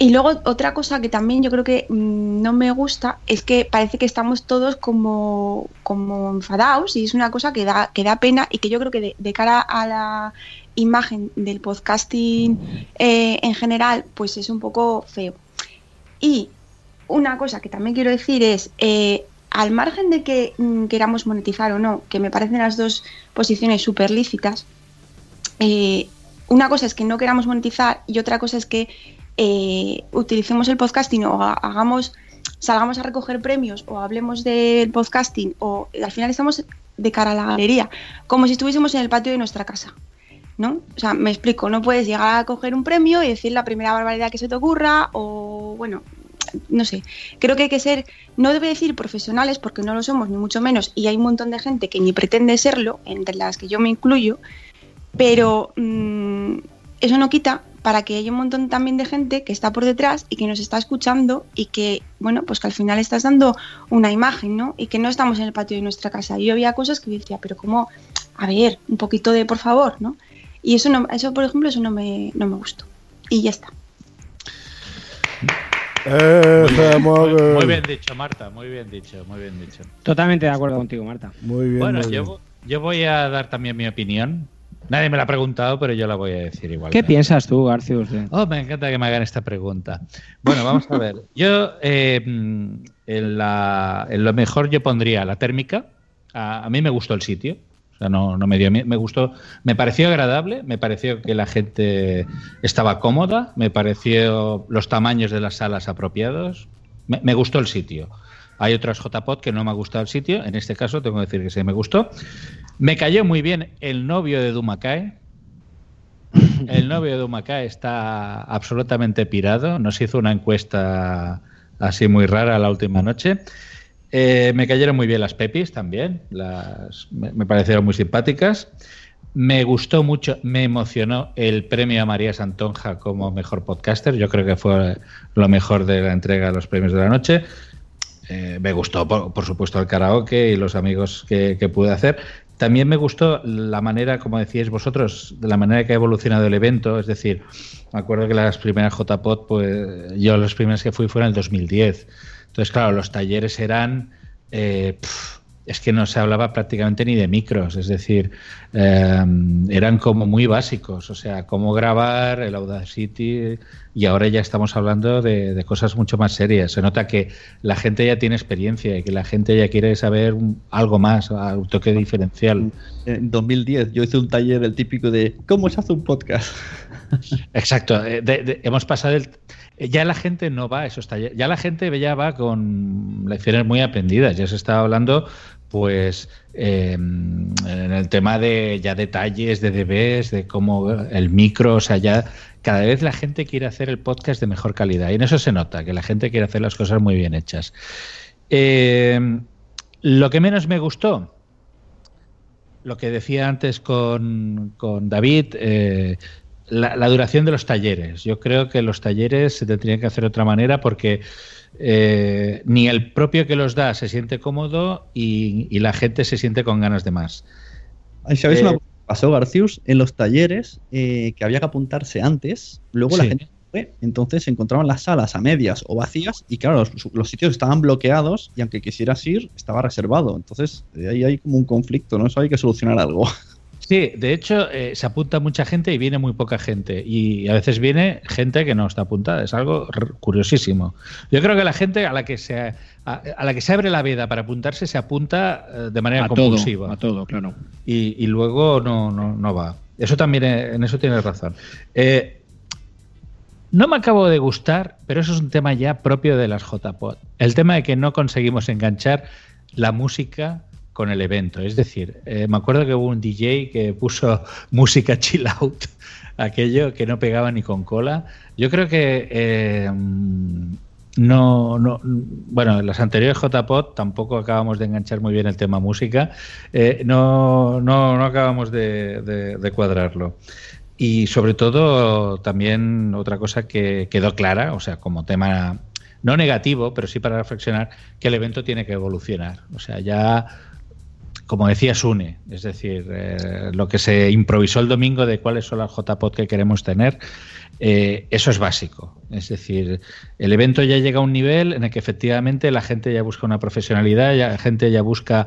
Y luego otra cosa que también yo creo que mm, no me gusta es que parece que estamos todos como, como enfadados y es una cosa que da, que da pena y que yo creo que de, cara a la imagen del podcasting eh, en general pues es un poco feo. Y una cosa que también quiero decir es, eh, al margen de que mm, queramos monetizar o no, que me parecen las dos posiciones súper lícitas, eh, una cosa es que no queramos monetizar y otra cosa es que eh, utilicemos el podcasting o ha- hagamos, salgamos a recoger premios o hablemos del podcasting o al final estamos de cara a la galería, como si estuviésemos en el patio de nuestra casa. ¿No? O sea, me explico, no puedes llegar a coger un premio y decir la primera barbaridad que se te ocurra o, bueno, no sé, creo que hay que ser, no debe decir profesionales porque no lo somos ni mucho menos y hay un montón de gente que ni pretende serlo, entre las que yo me incluyo, pero mm, eso no quita para que haya un montón también de gente que está por detrás y que nos está escuchando y que, bueno, pues que al final estás dando una imagen, ¿no? Y que no estamos en el patio de nuestra casa. Y yo había cosas que yo decía, pero como, a ver, un poquito de por favor, ¿no? Y eso, no, eso por ejemplo, eso no me, no me gustó. Y ya está. Esa, Muy, bien dicho, Marta, muy bien dicho, muy bien dicho. Totalmente de acuerdo contigo, Marta. Muy bien. Bueno, muy yo, bien. yo voy a dar también mi opinión. Nadie me la ha preguntado, pero yo la voy a decir igual. ¿Qué piensas tú, Garcius? Oh, me encanta que me hagan esta pregunta. Bueno, vamos a ver. Yo, eh, en, la- en lo mejor yo pondría la térmica. A, a mí me gustó el sitio. O sea, no, no me dio Me gustó, me pareció agradable, me pareció que la gente estaba cómoda, me pareció los tamaños de las salas apropiados. Me, me gustó el sitio. Hay otras JPod que no me ha gustado el sitio. En este caso, tengo que decir que sí me gustó. Me cayó muy bien el novio de Dumakae. El novio de Dumakae está absolutamente pirado. Nos hizo una encuesta así muy rara la última noche. Eh, me cayeron muy bien las Pepis también. Me parecieron muy simpáticas. Me gustó mucho, me emocionó el premio a María Santonja como mejor podcaster. Yo creo que fue lo mejor de la entrega de los premios de la noche. Eh, me gustó, por, por supuesto, el karaoke y los amigos que, que pude hacer. También me gustó la manera, como decíais vosotros, de la manera que ha evolucionado el evento. Es decir, me acuerdo que las primeras JPOT, pues yo los primeros que fui fueron en el 2010. Entonces, claro, los talleres eran. eh, es que no se hablaba prácticamente ni de micros, es decir, eh, eran como muy básicos, o sea, cómo grabar, el Audacity, y ahora ya estamos hablando de, de cosas mucho más serias. Se nota que la gente ya tiene experiencia y que la gente ya quiere saber algo más, un toque diferencial. En 2010 yo hice un taller del típico de cómo se hace un podcast. Exacto, eh, de- de- hemos pasado el... Ya la gente no va a esos talleres, ya la gente ya va con lecciones muy aprendidas, ya se estaba hablando pues eh, en el tema de ya detalles de DBs, de cómo el micro, o sea, ya cada vez la gente quiere hacer el podcast de mejor calidad y en eso se nota, que la gente quiere hacer las cosas muy bien hechas. Eh, lo que menos me gustó, lo que decía antes con, con David, eh, la, la duración de los talleres. Yo creo que los talleres se tendrían que hacer de otra manera porque eh, ni el propio que los da se siente cómodo y, y la gente se siente con ganas de más. ¿Sabéis Eh, una cosa que pasó, Garcius? En los talleres eh, que había que apuntarse antes, luego la gente fue, entonces se encontraban las salas a medias o vacías y claro, los, los sitios estaban bloqueados y aunque quisieras ir, estaba reservado. Entonces ahí hay como un conflicto, ¿no? Eso hay que solucionar algo. Sí, de hecho eh, se apunta mucha gente y viene muy poca gente. Y a veces viene gente que no está apuntada. Es algo curiosísimo. Yo creo que la gente a la que se, a, a la que se abre la veda para apuntarse se apunta eh, de manera A todo, compulsiva. a todo, claro. y, y luego no, no, no va. Eso también, eh, en eso tienes razón. Eh, no me acabo de gustar, pero eso es un tema ya propio de las JPod. El tema de que no conseguimos enganchar la música con el evento. Es decir, eh, me acuerdo que hubo un DJ que puso música chill out, aquello que no pegaba ni con cola. Yo creo que eh, no, no, bueno, en las anteriores JPod tampoco acabamos de enganchar muy bien el tema música. Eh, no, no, no acabamos de, cuadrarlo. Y sobre todo, también otra cosa que quedó clara, o sea, como tema no negativo, pero sí para reflexionar, que el evento tiene que evolucionar. O sea, ya, como decía Sune, es decir, eh, lo que se improvisó el domingo de cuáles son las JPod que queremos tener, eh, eso es básico. Es decir, el evento ya llega a un nivel en el que efectivamente la gente ya busca una profesionalidad, ya- la gente ya busca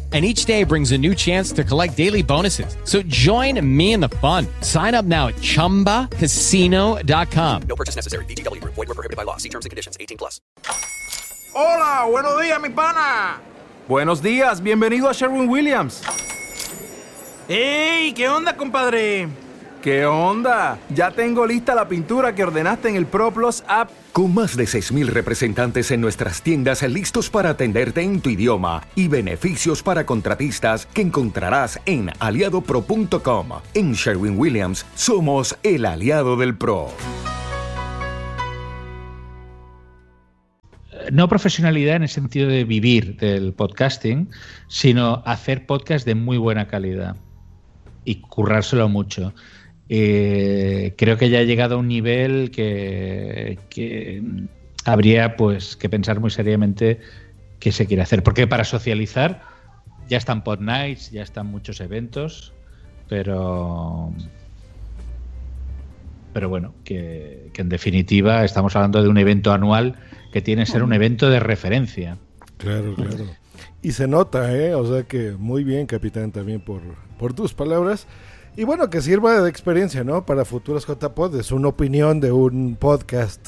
And each day brings a new chance to collect daily bonuses. So join me in the fun. Sign up now at chumbacasino.com. No purchase necessary. VGW Group. Void were prohibited by law. See terms and conditions. 18 plus. Hola, buenos días, mi pana. Buenos días, bienvenido a Sherwin Williams. ¡Ey! ¿Qué onda, compadre? ¿Qué onda? Ya tengo lista la pintura que ordenaste en el ProPlus app. Con más de 6.000 representantes en nuestras tiendas listos para atenderte en tu idioma y beneficios para contratistas que encontrarás en aliadopro.com. En Sherwin Williams somos el aliado del PRO. no profesionalidad en el sentido de vivir del podcasting, sino hacer podcast de muy buena calidad y currárselo mucho. Eh, creo que ya ha llegado a un nivel que, que habría pues que pensar muy seriamente qué se quiere hacer. Porque para socializar ya están pod nights, ya están muchos eventos, pero pero bueno, que, que en definitiva estamos hablando de un evento anual que tiene que ser un evento de referencia. Claro, claro. Y se nota, ¿eh? O sea que muy bien, capitán, también por, por tus palabras. Y bueno, que sirva de experiencia, ¿no? Para futuros JPod. Es una opinión de un podcast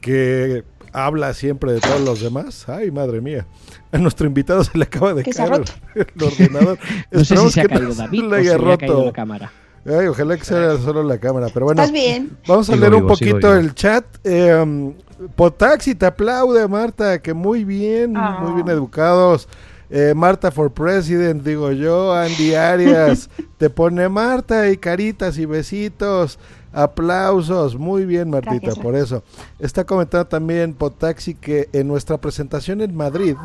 que habla siempre de todos los demás. Ay, madre mía. A nuestro invitado se le acaba de caer el, el ordenador. No sé si Esperamos se ha que caído David le o haya se le ha roto. caído la cámara. Ay, ojalá que sea solo la cámara, pero bueno. ¿Estás bien? Vamos a Sigo leer un vivo, poquito el chat. Eh, Potaxi te aplaude, Marta, que muy bien, Ah. muy bien educados. Eh, Marta for President, digo yo. Andy Arias te pone Marta y caritas y besitos. Aplausos, muy bien Martita, Gracias, por eso. Está comentando también Potaxi que en nuestra presentación en Madrid,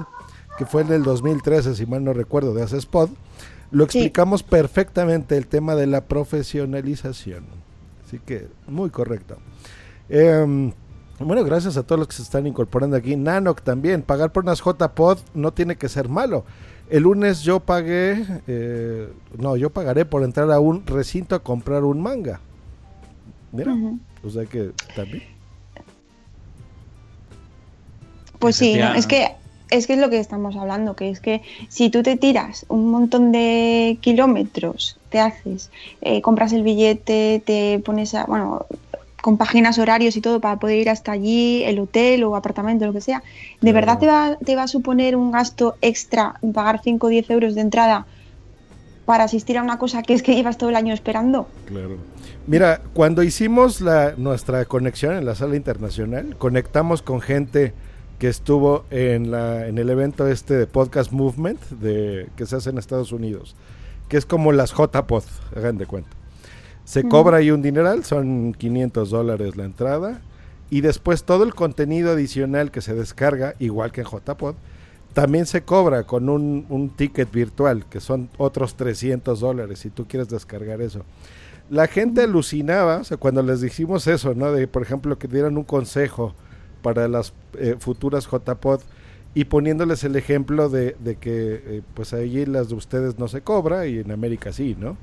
que fue en el 2013, si mal no recuerdo, de Hace Spot, lo Sí. explicamos perfectamente el tema de la profesionalización. Así que muy correcto. Em, bueno, gracias a todos los que se están incorporando aquí. Nanoc también, pagar por unas JPod no tiene que ser malo. El lunes yo pagué, eh, no, yo pagaré por entrar a un recinto a comprar un manga. Mira, o sea que también. Pues sí, no, es que es que es lo que estamos hablando, que es que si tú te tiras un montón de kilómetros, te haces, eh, compras el billete, te pones a, bueno, con páginas horarios y todo para poder ir hasta allí, el hotel o apartamento, lo que sea, ¿de Claro. verdad te va, te va a suponer un gasto extra pagar 5 o 10 euros de entrada para asistir a una cosa que es que llevas todo el año esperando? Claro. Mira, cuando hicimos la, nuestra conexión en la sala internacional, conectamos con gente que estuvo en, la, en el evento este de Podcast Movement de, que se hace en Estados Unidos, que es como las JPod, hagan de cuenta. Se cobra ahí un dineral, son 500 dólares la entrada, y después todo el contenido adicional que se descarga, igual que en JPod, también se cobra con un, un ticket virtual, que son otros 300 dólares, si tú quieres descargar eso. La gente alucinaba, o sea, cuando les dijimos eso, ¿no? De, por ejemplo, que dieran un consejo para las eh, futuras JPod y poniéndoles el ejemplo de, de que, eh, pues allí las de ustedes no se cobra y en América sí, ¿no?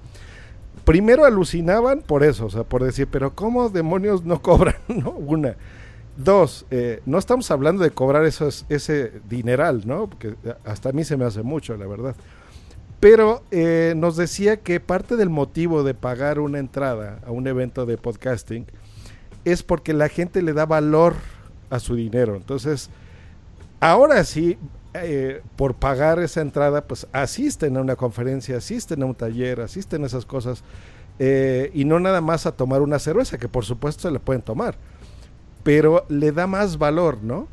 Primero alucinaban por eso, o sea, por decir, pero ¿cómo demonios no cobran? ¿no? Una. Dos, eh, no estamos hablando de cobrar esos, ese dineral, ¿no? Porque hasta a mí se me hace mucho, la verdad. Pero eh, nos decía que parte del motivo de pagar una entrada a un evento de podcasting es porque la gente le da valor a su dinero. Entonces, ahora sí, eh, por pagar esa entrada, pues asisten a una conferencia, asisten a un taller, asisten a esas cosas. eh, y no nada más a tomar una cerveza, que por supuesto se la pueden tomar, pero le da más valor, ¿no?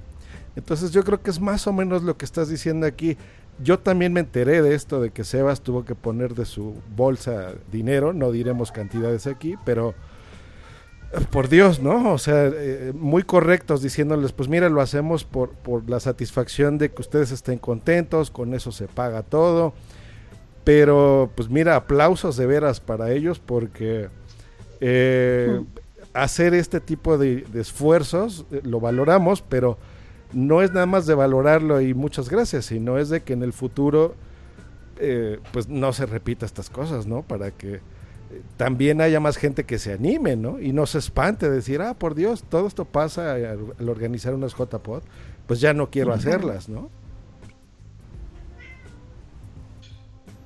Entonces yo creo que es más o menos lo que estás diciendo aquí. Yo también me enteré de esto, de que Sebas tuvo que poner de su bolsa dinero, no diremos cantidades aquí, pero por Dios, ¿no? O sea, eh, muy correctos diciéndoles, pues mira, lo hacemos por, por la satisfacción de que ustedes estén contentos, con eso se paga todo. Pero, pues mira, aplausos de veras para ellos porque eh, hacer este tipo de, de esfuerzos eh, lo valoramos, pero no es nada más de valorarlo y muchas gracias, sino es de que en el futuro eh, pues no se repita estas cosas, ¿no? Para que también haya más gente que se anime, ¿no? Y no se espante de decir, ah, por Dios, todo esto pasa al, organizar unas JPod, pues ya no quiero hacerlas, ¿no?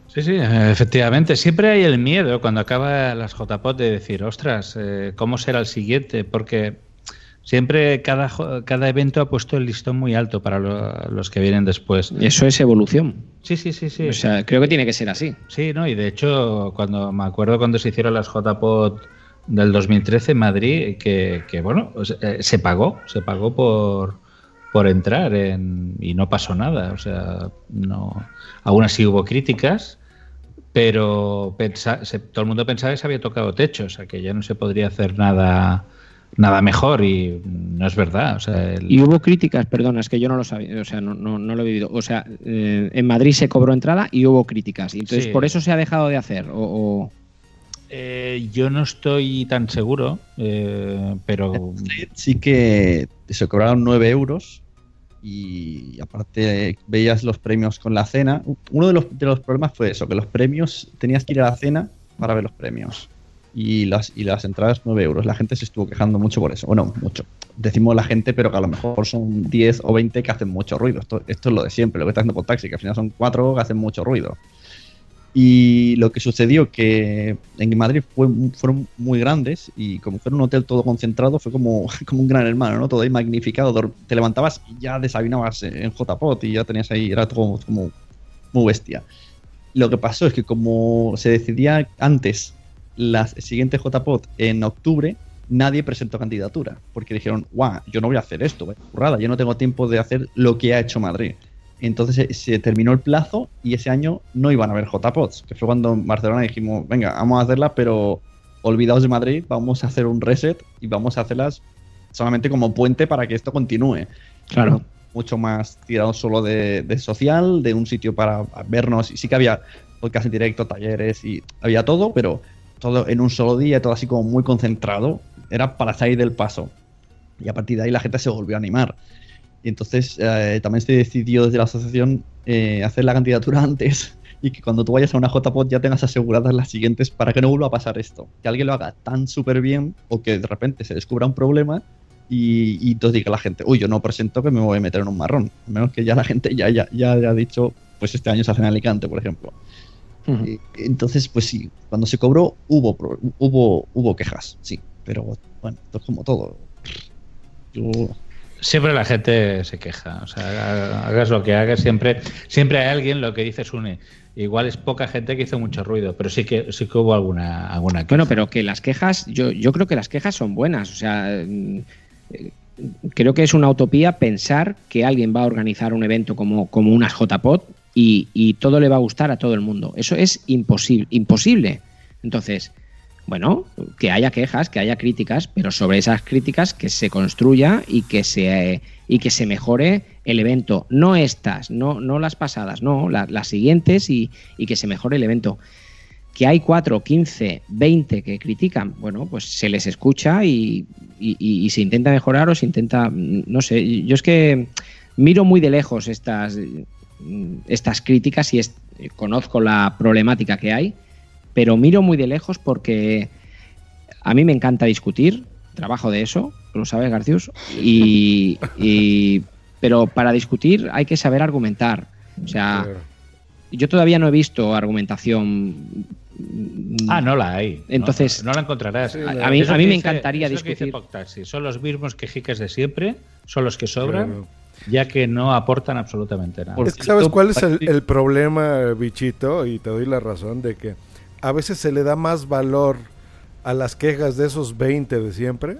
Sí, sí, efectivamente. Siempre hay el miedo cuando acaba las JPOT de decir, ostras, eh, ¿cómo será el siguiente? Porque siempre cada, cada evento ha puesto el listón muy alto para lo- los que vienen después. Eso es evolución. Sí, sí, sí, sí. O sea, creo que tiene que ser así. Sí, ¿no? Y de hecho, cuando me acuerdo cuando se hicieron las JPOT del 2013 en Madrid, que, que, bueno, eh, se pagó, se pagó por, por entrar en, y no pasó nada. O sea, no, aún así hubo críticas, pero pensa- se- todo el mundo pensaba que se había tocado techo, o sea, que ya no se podría hacer nada nada mejor y no es verdad. O sea, el- Y hubo críticas, perdona, es que yo no lo sabía, o sea, no, no, no lo he vivido. O sea, eh, en Madrid se cobró entrada y hubo críticas. Y entonces, Sí. ¿por eso se ha dejado de hacer? O, o- Eh, yo no estoy tan seguro, eh, pero Sí que se cobraron 9 euros y aparte veías los premios con la cena. Uno de los, de los problemas fue eso, que los premios tenías que ir a la cena para ver los premios. Y las, y las entradas 9 euros. La gente se estuvo quejando mucho por eso. Bueno, mucho. Decimos la gente, pero que a lo mejor son 10 o 20 que hacen mucho ruido. Esto, esto es lo de siempre, lo que está haciendo por taxi, que al final son 4 que hacen mucho ruido. Y lo que sucedió que en Madrid fue, fueron muy grandes y como fue un hotel todo concentrado, fue como, como un gran hermano, ¿no? Todo ahí magnificado. Te levantabas y ya desayunabas en JPOT y ya tenías ahí, era todo como muy bestia. Lo que pasó es que como se decidía antes la siguiente JPOT en octubre, nadie presentó candidatura. Porque dijeron, guau, yo no voy a hacer esto, vaya burrada, yo no tengo tiempo de hacer lo que ha hecho Madrid. Entonces se, se terminó el plazo y ese año no iban a haber JPOTs, que fue cuando en Barcelona dijimos, venga, vamos a hacerla, pero olvidaos de Madrid, vamos a hacer un reset y vamos a hacerlas solamente como puente para que esto continúe. Claro. Mucho más tirado solo de, de social, de un sitio para vernos. Y sí que había podcast en directo, talleres y había todo, pero todo en un solo día, todo así como muy concentrado. Era para salir del paso. Y a partir de ahí la gente se volvió a animar. Y entonces eh, también se decidió desde la asociación eh, hacer la candidatura antes y que cuando tú vayas a una JPOT ya tengas aseguradas las siguientes para que no vuelva a pasar esto. Que alguien lo haga tan súper bien o que de repente se descubra un problema y, y entonces diga la gente, uy, yo no presento que me voy a meter en un marrón. A menos que ya la gente ya, ya, ya haya dicho, pues este año se hace en Alicante, por ejemplo. Y- entonces, pues sí, cuando se cobró hubo, hubo, hubo quejas, sí. Pero bueno, esto es como todo. Yo siempre la gente se queja. O sea, hagas lo que hagas, siempre, siempre hay alguien, lo que dice Sune. Igual es poca gente que hizo mucho ruido, pero sí que sí que hubo alguna, alguna Bueno, pero que las quejas, yo, yo creo que las quejas son buenas. O sea, mm, eh, creo que es una utopía pensar que alguien va a organizar un evento como, como unas JPOT y, todo le va a gustar a todo el mundo. Eso es imposible. imposible. Entonces, bueno, que haya quejas, que haya críticas, pero sobre esas críticas que se construya y que se, y que se mejore el evento. No estas, no, no las pasadas, no, la- las siguientes y, y que se mejore el evento que hay 4, 15, 20 que critican, bueno, pues se les escucha y, y- y- se intenta mejorar o se intenta, no sé, yo es que miro muy de lejos estas, estas críticas y es- conozco la problemática que hay, pero miro muy de lejos porque a mí me encanta discutir, trabajo de eso, lo sabes Garcius, y, y- pero para discutir hay que saber argumentar, o sea... Yo todavía no he visto argumentación. Ah, no la hay. Entonces, no, no la encontrarás. a- a mí- a mí me dice- encantaría es lo que dice discutir. Son los mismos quejiques de siempre, son los que sobran, Claro. Ya que no aportan absolutamente nada. Es que ¿Sabes cuál es el, el problema, bichito? Y te doy la razón de que a veces se le da más valor a las quejas de esos 20 de siempre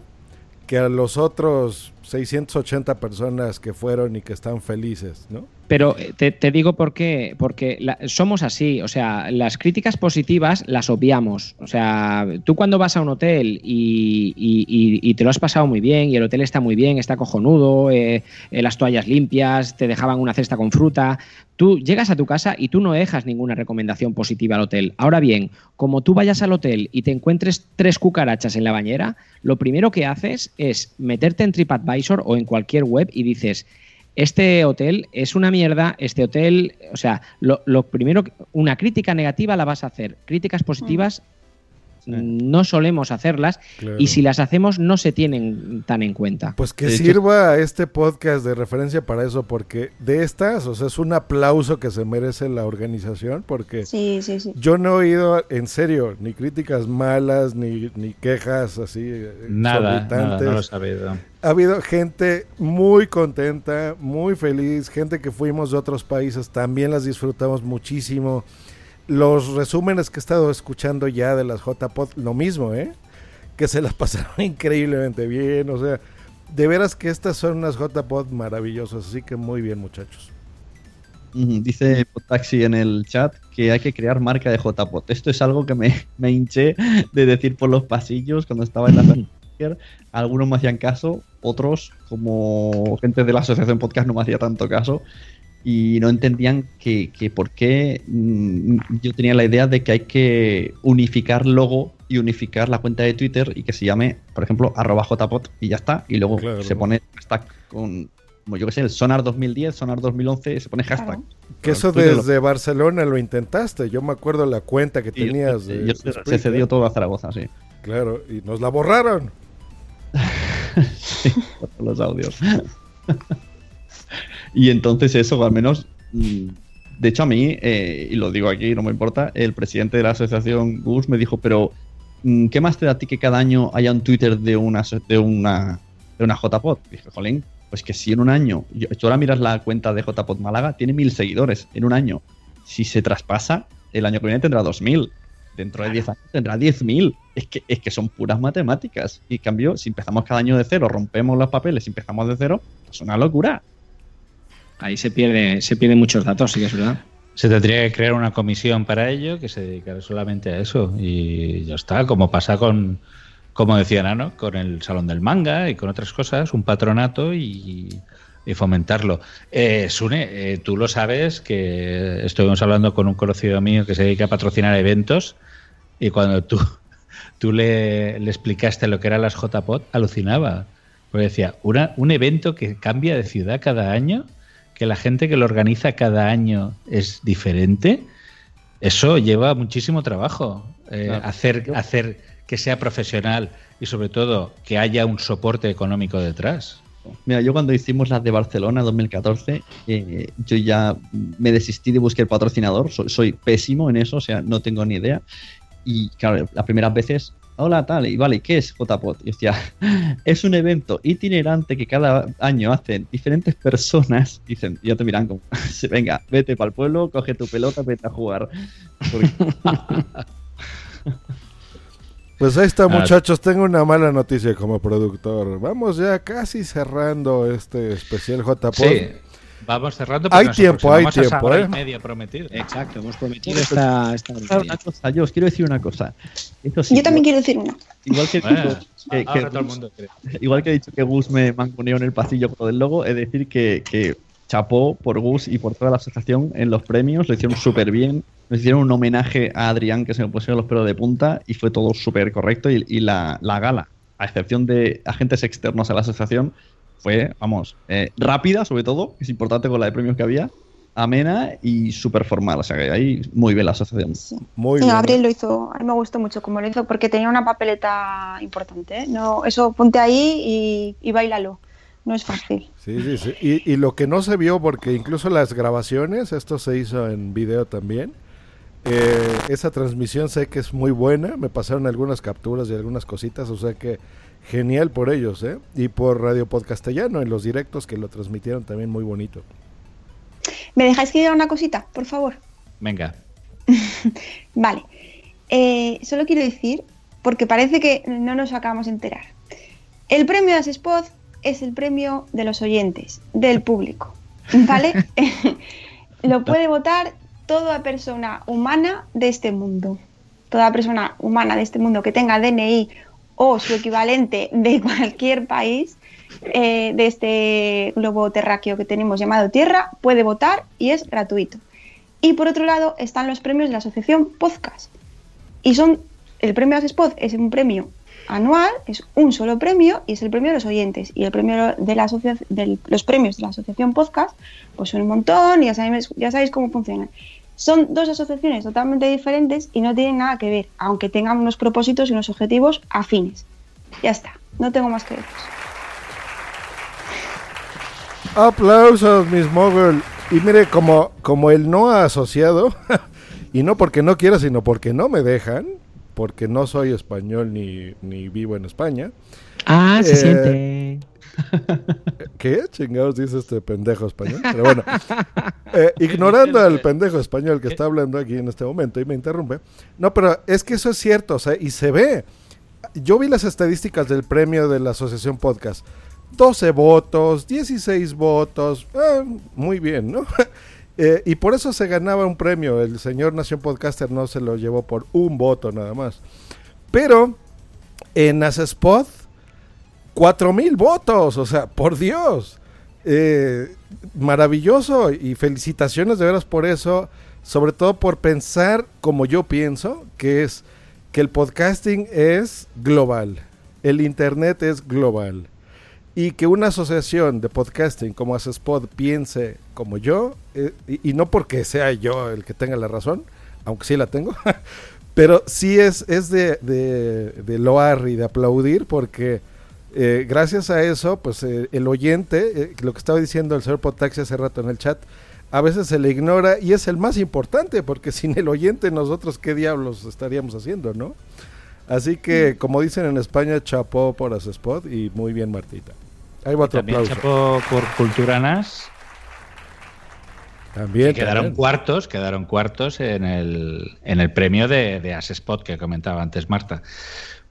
que a los otros 680 personas que fueron y que están felices, ¿no? Pero eh, te, digo por qué, porque la- somos así, o sea, las críticas positivas las obviamos. O sea, tú cuando vas a un hotel y te lo has pasado muy bien y el hotel está muy bien, está cojonudo, eh, eh, las toallas limpias, te dejaban una cesta con fruta, tú llegas a tu casa y tú no dejas ninguna recomendación positiva al hotel. Ahora bien, como tú vayas al hotel y te encuentres tres cucarachas en la bañera, lo primero que haces es meterte en TripAdvisor o en cualquier web y dices, este hotel es una mierda, este hotel, o sea, lo, lo primero, una crítica negativa la vas a hacer, críticas positivas no solemos hacerlas Claro. y si las hacemos no se tienen tan en cuenta. Pues que sirva este podcast de referencia para eso, porque de estas, o sea, es un aplauso que se merece la organización, porque Sí, sí, sí. yo no he oído, en serio, ni críticas malas, ni, ni quejas así eh, Nada, nada, no lo he sabido. Ha habido gente muy contenta, muy feliz, gente que fuimos de otros países, también las disfrutamos muchísimo. Los resúmenes que he estado escuchando ya de las JPod, lo mismo, ¿eh? Que se las pasaron increíblemente bien, o sea, de veras que estas son unas JPod maravillosas, así que muy bien muchachos. Dice Taxi en el chat que hay que crear marca de JPOT. Esto es algo que me, me hinché de decir por los pasillos cuando estaba en la. Algunos me hacían caso, otros, como gente de la asociación podcast, no me hacía tanto caso. Y no entendían que, que por qué mm, yo tenía la idea de que hay que unificar logo y unificar la cuenta de Twitter y que se llame, por ejemplo, arroba jpot y ya está. Y luego Claro. se pone hashtag con, como yo que sé, el Sonar 2010, Sonar 2011, se pone hashtag. Que eso lo- desde Barcelona lo intentaste. Yo me acuerdo la cuenta que Sí, tenías. yo- de yo se- cedió todo a Zaragoza, sí. Claro, y nos la borraron. los audios. y entonces eso, al menos, mm, de hecho a mí, eh, y lo digo aquí, no me importa, el presidente de la asociación Gus me dijo, pero mm, ¿qué más te da a ti que cada año haya un Twitter de una de una de una JPod? Dije, jolín, pues que si en un año, yo, tú ahora miras la cuenta de JPod Málaga, tiene mil seguidores en un año. Si se traspasa, el año que viene tendrá dos mil. Dentro de 10 años tendrá 10.000. Es que, es que son puras matemáticas. Y en cambio, si empezamos cada año de cero, rompemos los papeles y empezamos de cero, es una locura. Ahí se pierde, se pierden muchos datos, sí que es verdad. Se tendría que crear una comisión para ello que se dedicara solamente a eso. Y ya está, como pasa con, como decía Nano, con el Salón del Manga y con otras cosas, un patronato y, fomentarlo. Eh, Sune, eh, tú lo sabes que estuvimos hablando con un conocido mío que se dedica a patrocinar eventos y cuando tú, tú le, explicaste lo que eran las JPOT, alucinaba. Porque decía, un evento que cambia de ciudad cada año, que la gente que lo organiza cada año es diferente, eso lleva muchísimo trabajo. Eh, Claro. hacer, hacer que sea profesional y sobre todo que haya un soporte económico detrás. Mira, yo cuando hicimos las de Barcelona 2014, eh, yo ya me desistí de buscar patrocinador. Soy, soy pésimo en eso, o sea, no tengo ni idea. Y claro, las primeras veces, hola, tal, y vale, ¿qué es JPOT? Y es un evento itinerante que cada año hacen diferentes personas. Dicen, y ya te miran como, venga, vete para el pueblo, coge tu pelota, vete a jugar. Porque- Pues ahí está, Ah. muchachos. Tengo una mala noticia como productor. Vamos ya casi cerrando este especial JPod. Sí, vamos cerrando. porque Hay tiempo, hay tiempo, hora ¿eh? y media prometido. Exacto, hemos prometido esta, esta Claro, una cosa, yo os quiero decir una cosa. Esto sí, Yo también quiero decir una. Igual que, Bueno, que- que todo el mundo cree. igual que he dicho que Gus me manconeó en el pasillo con del logo, es decir que, que chapó por Gus y por toda la asociación en los premios, lo hicieron súper bien, nos hicieron un homenaje a Adrián que se me pusieron los pelos de punta y fue todo súper correcto y, y la, la gala, a excepción de agentes externos a la asociación, fue, vamos, eh, rápida sobre todo, que es importante con la de premios que había, amena y súper formal, o sea que ahí muy bien la asociación. Muy Sí, Gabriel lo hizo, a mí me gustó mucho como lo hizo, porque tenía una papeleta importante. ¿eh? No, eso ponte ahí y, y bailalo. No es fácil. Sí, sí, sí. Y, y lo que no se vio, porque incluso las grabaciones, esto se hizo en video también. eh, esa transmisión sé que es muy buena. Me pasaron algunas capturas y algunas cositas, o sea que genial por ellos, ¿eh? Y por Radio Podcastellano en los directos que lo transmitieron también muy bonito. ¿Me dejáis que diga una cosita, por favor? Venga. Vale. Eh, solo quiero decir, porque parece que no nos acabamos de enterar. El premio de Spot es el premio de los oyentes, del público. ¿Vale? Lo puede votar toda persona humana de este mundo. Toda persona humana de este mundo que tenga DNI o su equivalente de cualquier país eh, de este globo terráqueo que tenemos llamado Tierra puede votar y es gratuito. Y por otro lado están los premios de la asociación Podcast. Y son, el premio Spot es un premio anual, es un solo premio y es el premio de los oyentes. Y el premio de la los premios de la asociación Podcast, pues son un montón y ya ya sabéis cómo funcionan. Son dos asociaciones totalmente diferentes y no tienen nada que ver, aunque tengan unos propósitos y unos objetivos afines. Ya está, no tengo más que decir. Aplausos, Miss Mogul. Y mire, como, como el no asociado, y no porque no quiera, sino porque no me dejan, porque no soy español ni, ni vivo en España. Ah, se Eh, siente. ¿Qué chingados dice este pendejo español? Pero bueno, eh, ignorando al pendejo español que está hablando aquí en este momento y me interrumpe. No, pero es que eso es cierto, o sea, y se ve. Yo vi las estadísticas del premio de la Asociación Podcast. 12 votos, 16 votos, ah, muy bien, ¿no? Eh, y por eso se ganaba un premio. El señor Nación Podcaster no se lo llevó por un voto nada más. Pero en Asespod, 4000 votos, o sea, por Dios. Eh, maravilloso y felicitaciones de veras por eso, sobre todo por pensar como yo pienso, que es que el podcasting es global, el internet es global y que una asociación de podcasting como Spot piense como yo, eh, y, y no porque sea yo el que tenga la razón, aunque sí la tengo, pero sí es, es de, de, de loar y de aplaudir porque eh, gracias a eso, pues eh, el oyente, eh, lo que estaba diciendo el señor Potaxi hace rato en el chat, a veces se le ignora y es el más importante porque sin el oyente nosotros qué diablos estaríamos haciendo, ¿no? Así que, como dicen en España, chapó por Spot y muy bien Martita. Ahí va otro También aplauso. chapó por Cultura NAS. También, que quedaron también. cuartos, quedaron cuartos en el, en el premio de, de As Spot que comentaba antes Marta.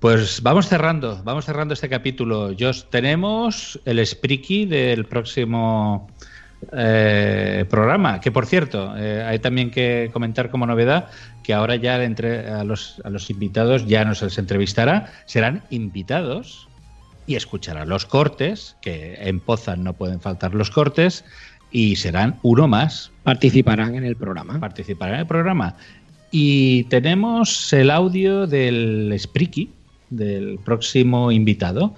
Pues vamos cerrando, vamos cerrando este capítulo. Jos, tenemos el Spriki del próximo eh, programa, que por cierto, eh, hay también que comentar como novedad que ahora ya entre a los, a los invitados ya no se les entrevistará, serán invitados y escucharán los cortes, que en Pozan no pueden faltar los cortes, y serán uno más. Participarán en el programa. Participarán en el programa. Y tenemos el audio del Spriki, del próximo invitado.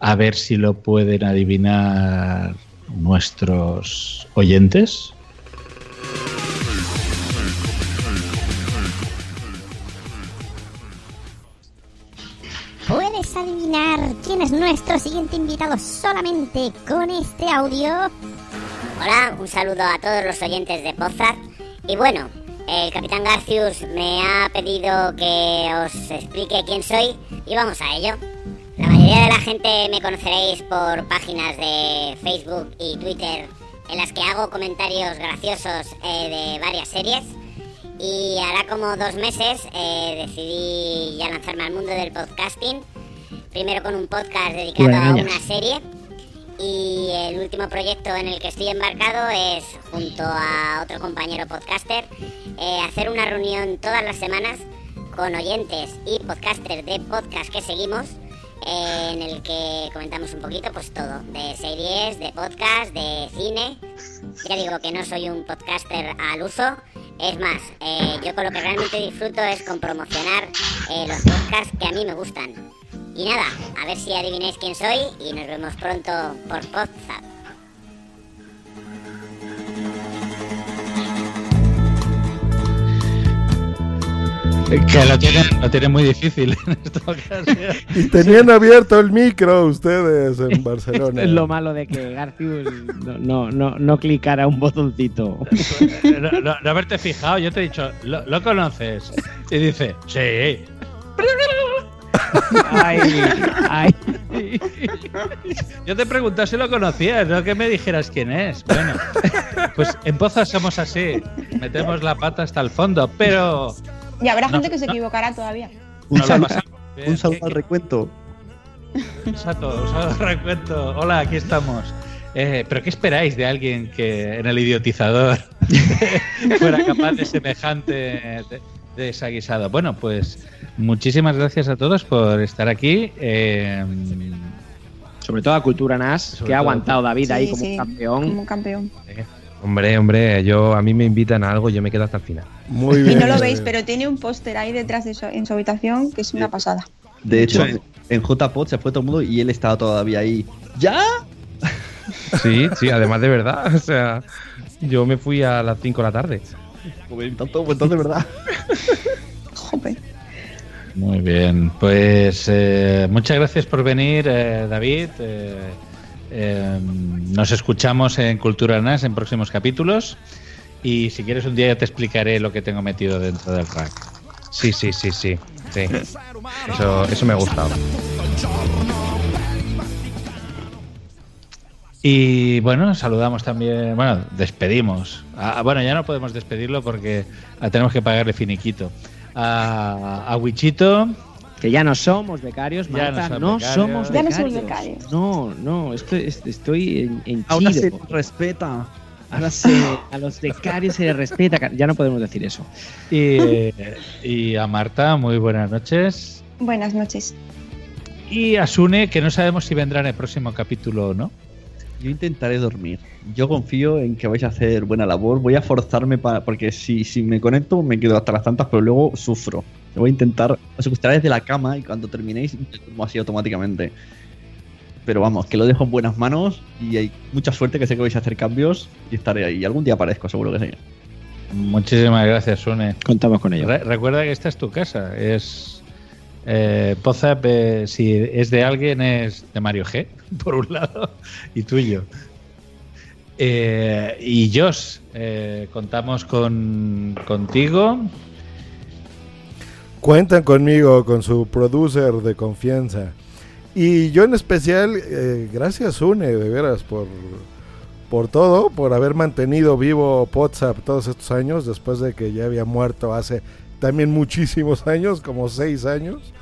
A ver si lo pueden adivinar nuestros oyentes. Puedes adivinar quién es nuestro siguiente invitado solamente con este audio. Hola, un saludo a todos los oyentes de Pozar. Y bueno, el capitán Garcius me ha pedido que os explique quién soy y vamos a ello. La mayoría de la gente me conoceréis por páginas de Facebook y Twitter en las que hago comentarios graciosos eh, de varias series. Y hará como dos meses eh, decidí ya lanzarme al mundo del podcasting. Primero con un podcast dedicado a Bueno, ya. una serie. Y el último proyecto en el que estoy embarcado es, junto a otro compañero podcaster, eh, hacer una reunión todas las semanas con oyentes y podcasters de podcast que seguimos, eh, en el que comentamos un poquito pues todo, de series, de podcast, de cine. Ya digo que no soy un podcaster al uso, es más, eh, yo con lo que realmente disfruto es con promocionar eh, los podcasts que a mí me gustan. Y nada, a ver si adivináis quién soy y nos vemos pronto por Podzap. Que lo tienen, lo tienen muy difícil en esta ocasión. Y tenían abierto el micro ustedes en Barcelona. Es lo malo de que Garcius no, no, no, no clicara un botoncito. No, no- no haberte fijado, yo te he dicho, ¿lo, lo conoces? Y dice, sí. Ay, ay. Yo te pregunté si lo conocías, no que me dijeras quién es. Bueno, pues en Pozas somos así, metemos la pata hasta el fondo, pero Y habrá No, gente que se no. equivocará todavía. Un saludo, pasamos bien. un saludo al recuento. Exacto, recuento. Hola, aquí estamos. Eh, ¿Pero qué esperáis de alguien que en el idiotizador fuera capaz de semejante de- desaguisado? Bueno, pues muchísimas gracias a todos por estar aquí. Eh, Sobre todo a Cultura NAS, que ha todo- aguantado David ahí como sí, un campeón. Como un campeón. Hombre, hombre, yo a mí me invitan a algo, yo me quedo hasta el final. Muy Y bien. no lo veis, pero tiene un póster ahí detrás de su, en su habitación que es una pasada. De hecho, Sí. en JPod se fue todo el mundo y él estaba todavía ahí. ¿Ya? Sí, sí, además de verdad. O sea, yo me fui a las 5 de la tarde. Joder, tanto, pues entonces, ¿verdad? Jope. Muy bien, pues eh, muchas gracias por venir, eh, David. Eh, eh, nos escuchamos en Cultura NAS en próximos capítulos. Y si quieres, un día ya te explicaré lo que tengo metido dentro del rack. Sí, sí, sí, sí. sí. Eso, eso me ha gustado. Y bueno, saludamos también, bueno, despedimos. Ah, bueno, ya no podemos despedirlo porque ah, tenemos que pagarle finiquito. A, a Wichito, Que ya no somos becarios, Ya no Marta, son no, becarios. somos Ya no becarios. somos becarios. No, no, estoy, est- estoy en, en Ahora Chile, se respeta. Ahora se, a los becarios se les respeta. Ya no podemos decir eso. y, y a Marta, muy buenas noches. Buenas noches. Y a Sune, que no sabemos si vendrá en el próximo capítulo o no. Yo intentaré dormir. Yo confío en que vais a hacer buena labor. Voy a forzarme para. Porque si, si me conecto, me quedo hasta las tantas, pero luego sufro. Yo voy a intentar os acostaré desde la cama y cuando terminéis me duermo así automáticamente. Pero vamos, que lo dejo en buenas manos y hay mucha suerte que sé que vais a hacer cambios y estaré ahí. Y algún día aparezco, seguro que sí. Muchísimas gracias, Sune. Contamos con ello. Re- recuerda que esta es tu casa. Es eh, si es de alguien, es de Mario G, por un lado, y tuyo. Eh, y Josh, eh, contamos con contigo. Cuentan conmigo, con su producer de confianza. Y yo en especial, eh, gracias Une, de veras, por, por todo, por haber mantenido vivo WhatsApp todos estos años, después de que ya había muerto hace también muchísimos años, como seis años.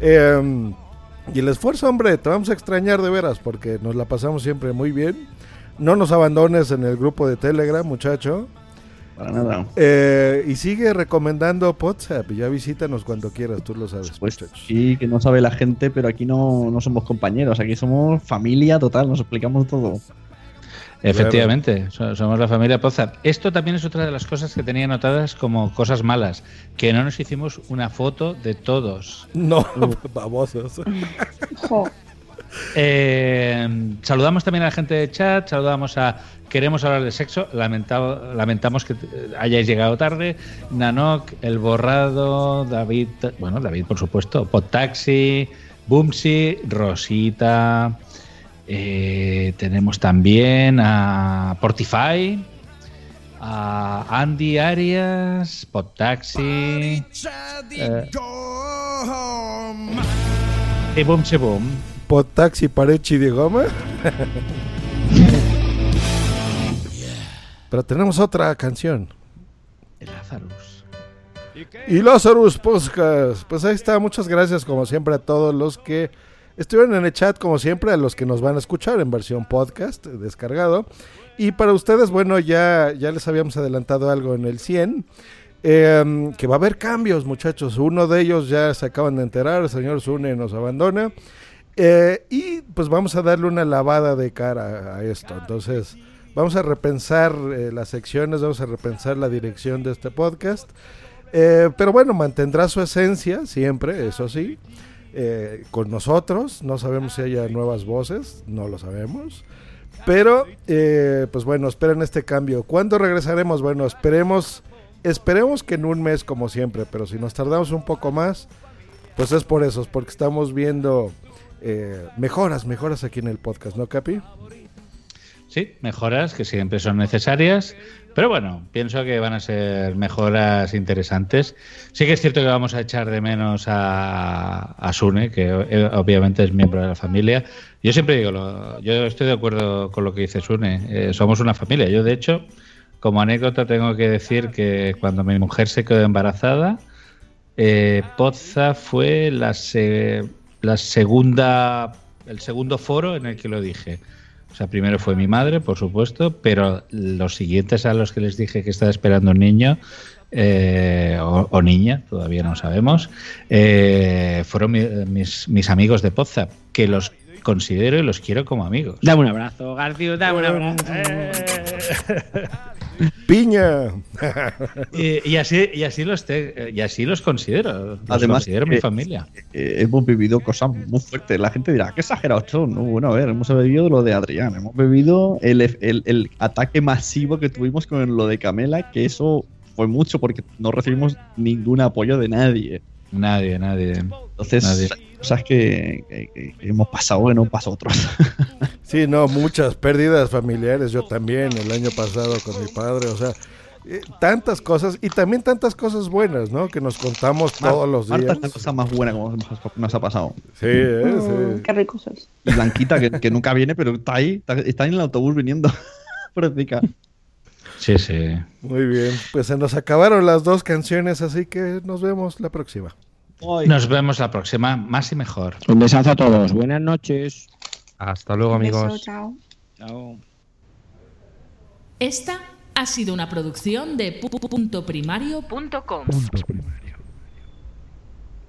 Eh, y el esfuerzo, hombre, te vamos a extrañar de veras, porque nos la pasamos siempre muy bien. No nos abandones en el grupo de Telegram, muchacho. Para nada. Eh, y sigue recomendando WhatsApp. Ya visítanos cuando quieras, tú lo sabes. Pues sí, que no sabe la gente, pero aquí no, no somos compañeros, aquí somos familia total, nos explicamos todo. Efectivamente, so- somos la familia Pozap. Esto también es otra de las cosas que tenía anotadas como cosas malas, que no nos hicimos una foto de todos. No, babosos. Eh, saludamos también a la gente de chat, saludamos a Queremos hablar de sexo, lamentado- lamentamos que eh, hayáis llegado tarde, Nanok, El Borrado, David, bueno, David por supuesto, Podtaxi, Boomsy, Rosita, eh, tenemos también a Portify, a Andy Arias, Podtaxi, eh, y Boomsy Boom. Potaxi Parechi de Goma. Pero tenemos otra canción. Lazarus. Y Lazarus Podcast. Pues ahí está. Muchas gracias, como siempre, a todos los que estuvieron en el chat, como siempre, a los que nos van a escuchar en versión podcast, eh, descargado. Y para ustedes, bueno, ya, ya les habíamos adelantado algo en el 100. eh, que va a haber cambios, muchachos. Uno de ellos ya se acaban de enterar. El señor Zune nos abandona. Eh, y pues vamos a darle una lavada de cara a esto. Entonces, vamos a repensar eh, las secciones, vamos a repensar la dirección de este podcast. Pero bueno, mantendrá su esencia siempre, eso sí, eh, con nosotros. No sabemos si haya nuevas voces, no lo sabemos. Pero, eh, pues bueno, esperen este cambio. ¿Cuándo regresaremos? Bueno, esperemos, esperemos que en un mes como siempre, pero si nos tardamos un poco más, pues es por eso, es porque estamos viendo eh, mejoras, mejoras aquí en el podcast, ¿no, Capi? Sí, mejoras que siempre son necesarias, pero bueno, pienso que van a ser mejoras interesantes. Sí que es cierto que vamos a echar de menos a, a Sune, que eh, obviamente es miembro de la familia. Yo siempre digo, lo- yo estoy de acuerdo con lo que dice Sune, eh, somos una familia. Yo, de hecho, como anécdota tengo que decir que cuando mi mujer se quedó embarazada, eh, Pozza fue la, se- la segunda, el segundo foro en el que lo dije. O sea, primero fue mi madre, por supuesto, pero los siguientes a los que les dije que estaba esperando un niño eh, o, o niña, todavía no sabemos, eh, fueron mi- mis, mis amigos de Pozza, que los considero y los quiero como amigos. Dame un abrazo, García, dame un abrazo. ¡Piña! y, y así, y, así los te- y así los considero. Los Además, considero mi eh, familia. eh, hemos vivido cosas muy fuertes. La gente dirá, qué exagerados son. No, bueno, a ver, hemos bebido lo de Adrián, hemos bebido el, el- el ataque masivo que tuvimos con lo de Camela, que eso fue mucho porque no recibimos ningún apoyo de nadie. Nadie, nadie. Entonces, Nadie. cosas que, que- que- que hemos pasado que no pasó otros. Sí, no, muchas pérdidas familiares. Yo también el año pasado con mi padre, o sea, eh, tantas cosas y también tantas cosas buenas, ¿no? Que nos contamos todos los Marta días. es la cosa más buena que nos, ha pasado. Sí, eh, Mm, sí. Qué rico sois. Y Blanquita, que, que nunca viene, pero está ahí, está, está en el autobús viniendo. Pobrecita. Sí, sí. Muy bien, pues se nos acabaron las dos canciones, así que nos vemos la próxima. Nos vemos la próxima, más y mejor. Un besazo a todos. Buenas noches. Hasta luego, Un beso, amigos. chao. Chao. Esta ha sido una producción de pu- pu- punto primario.com.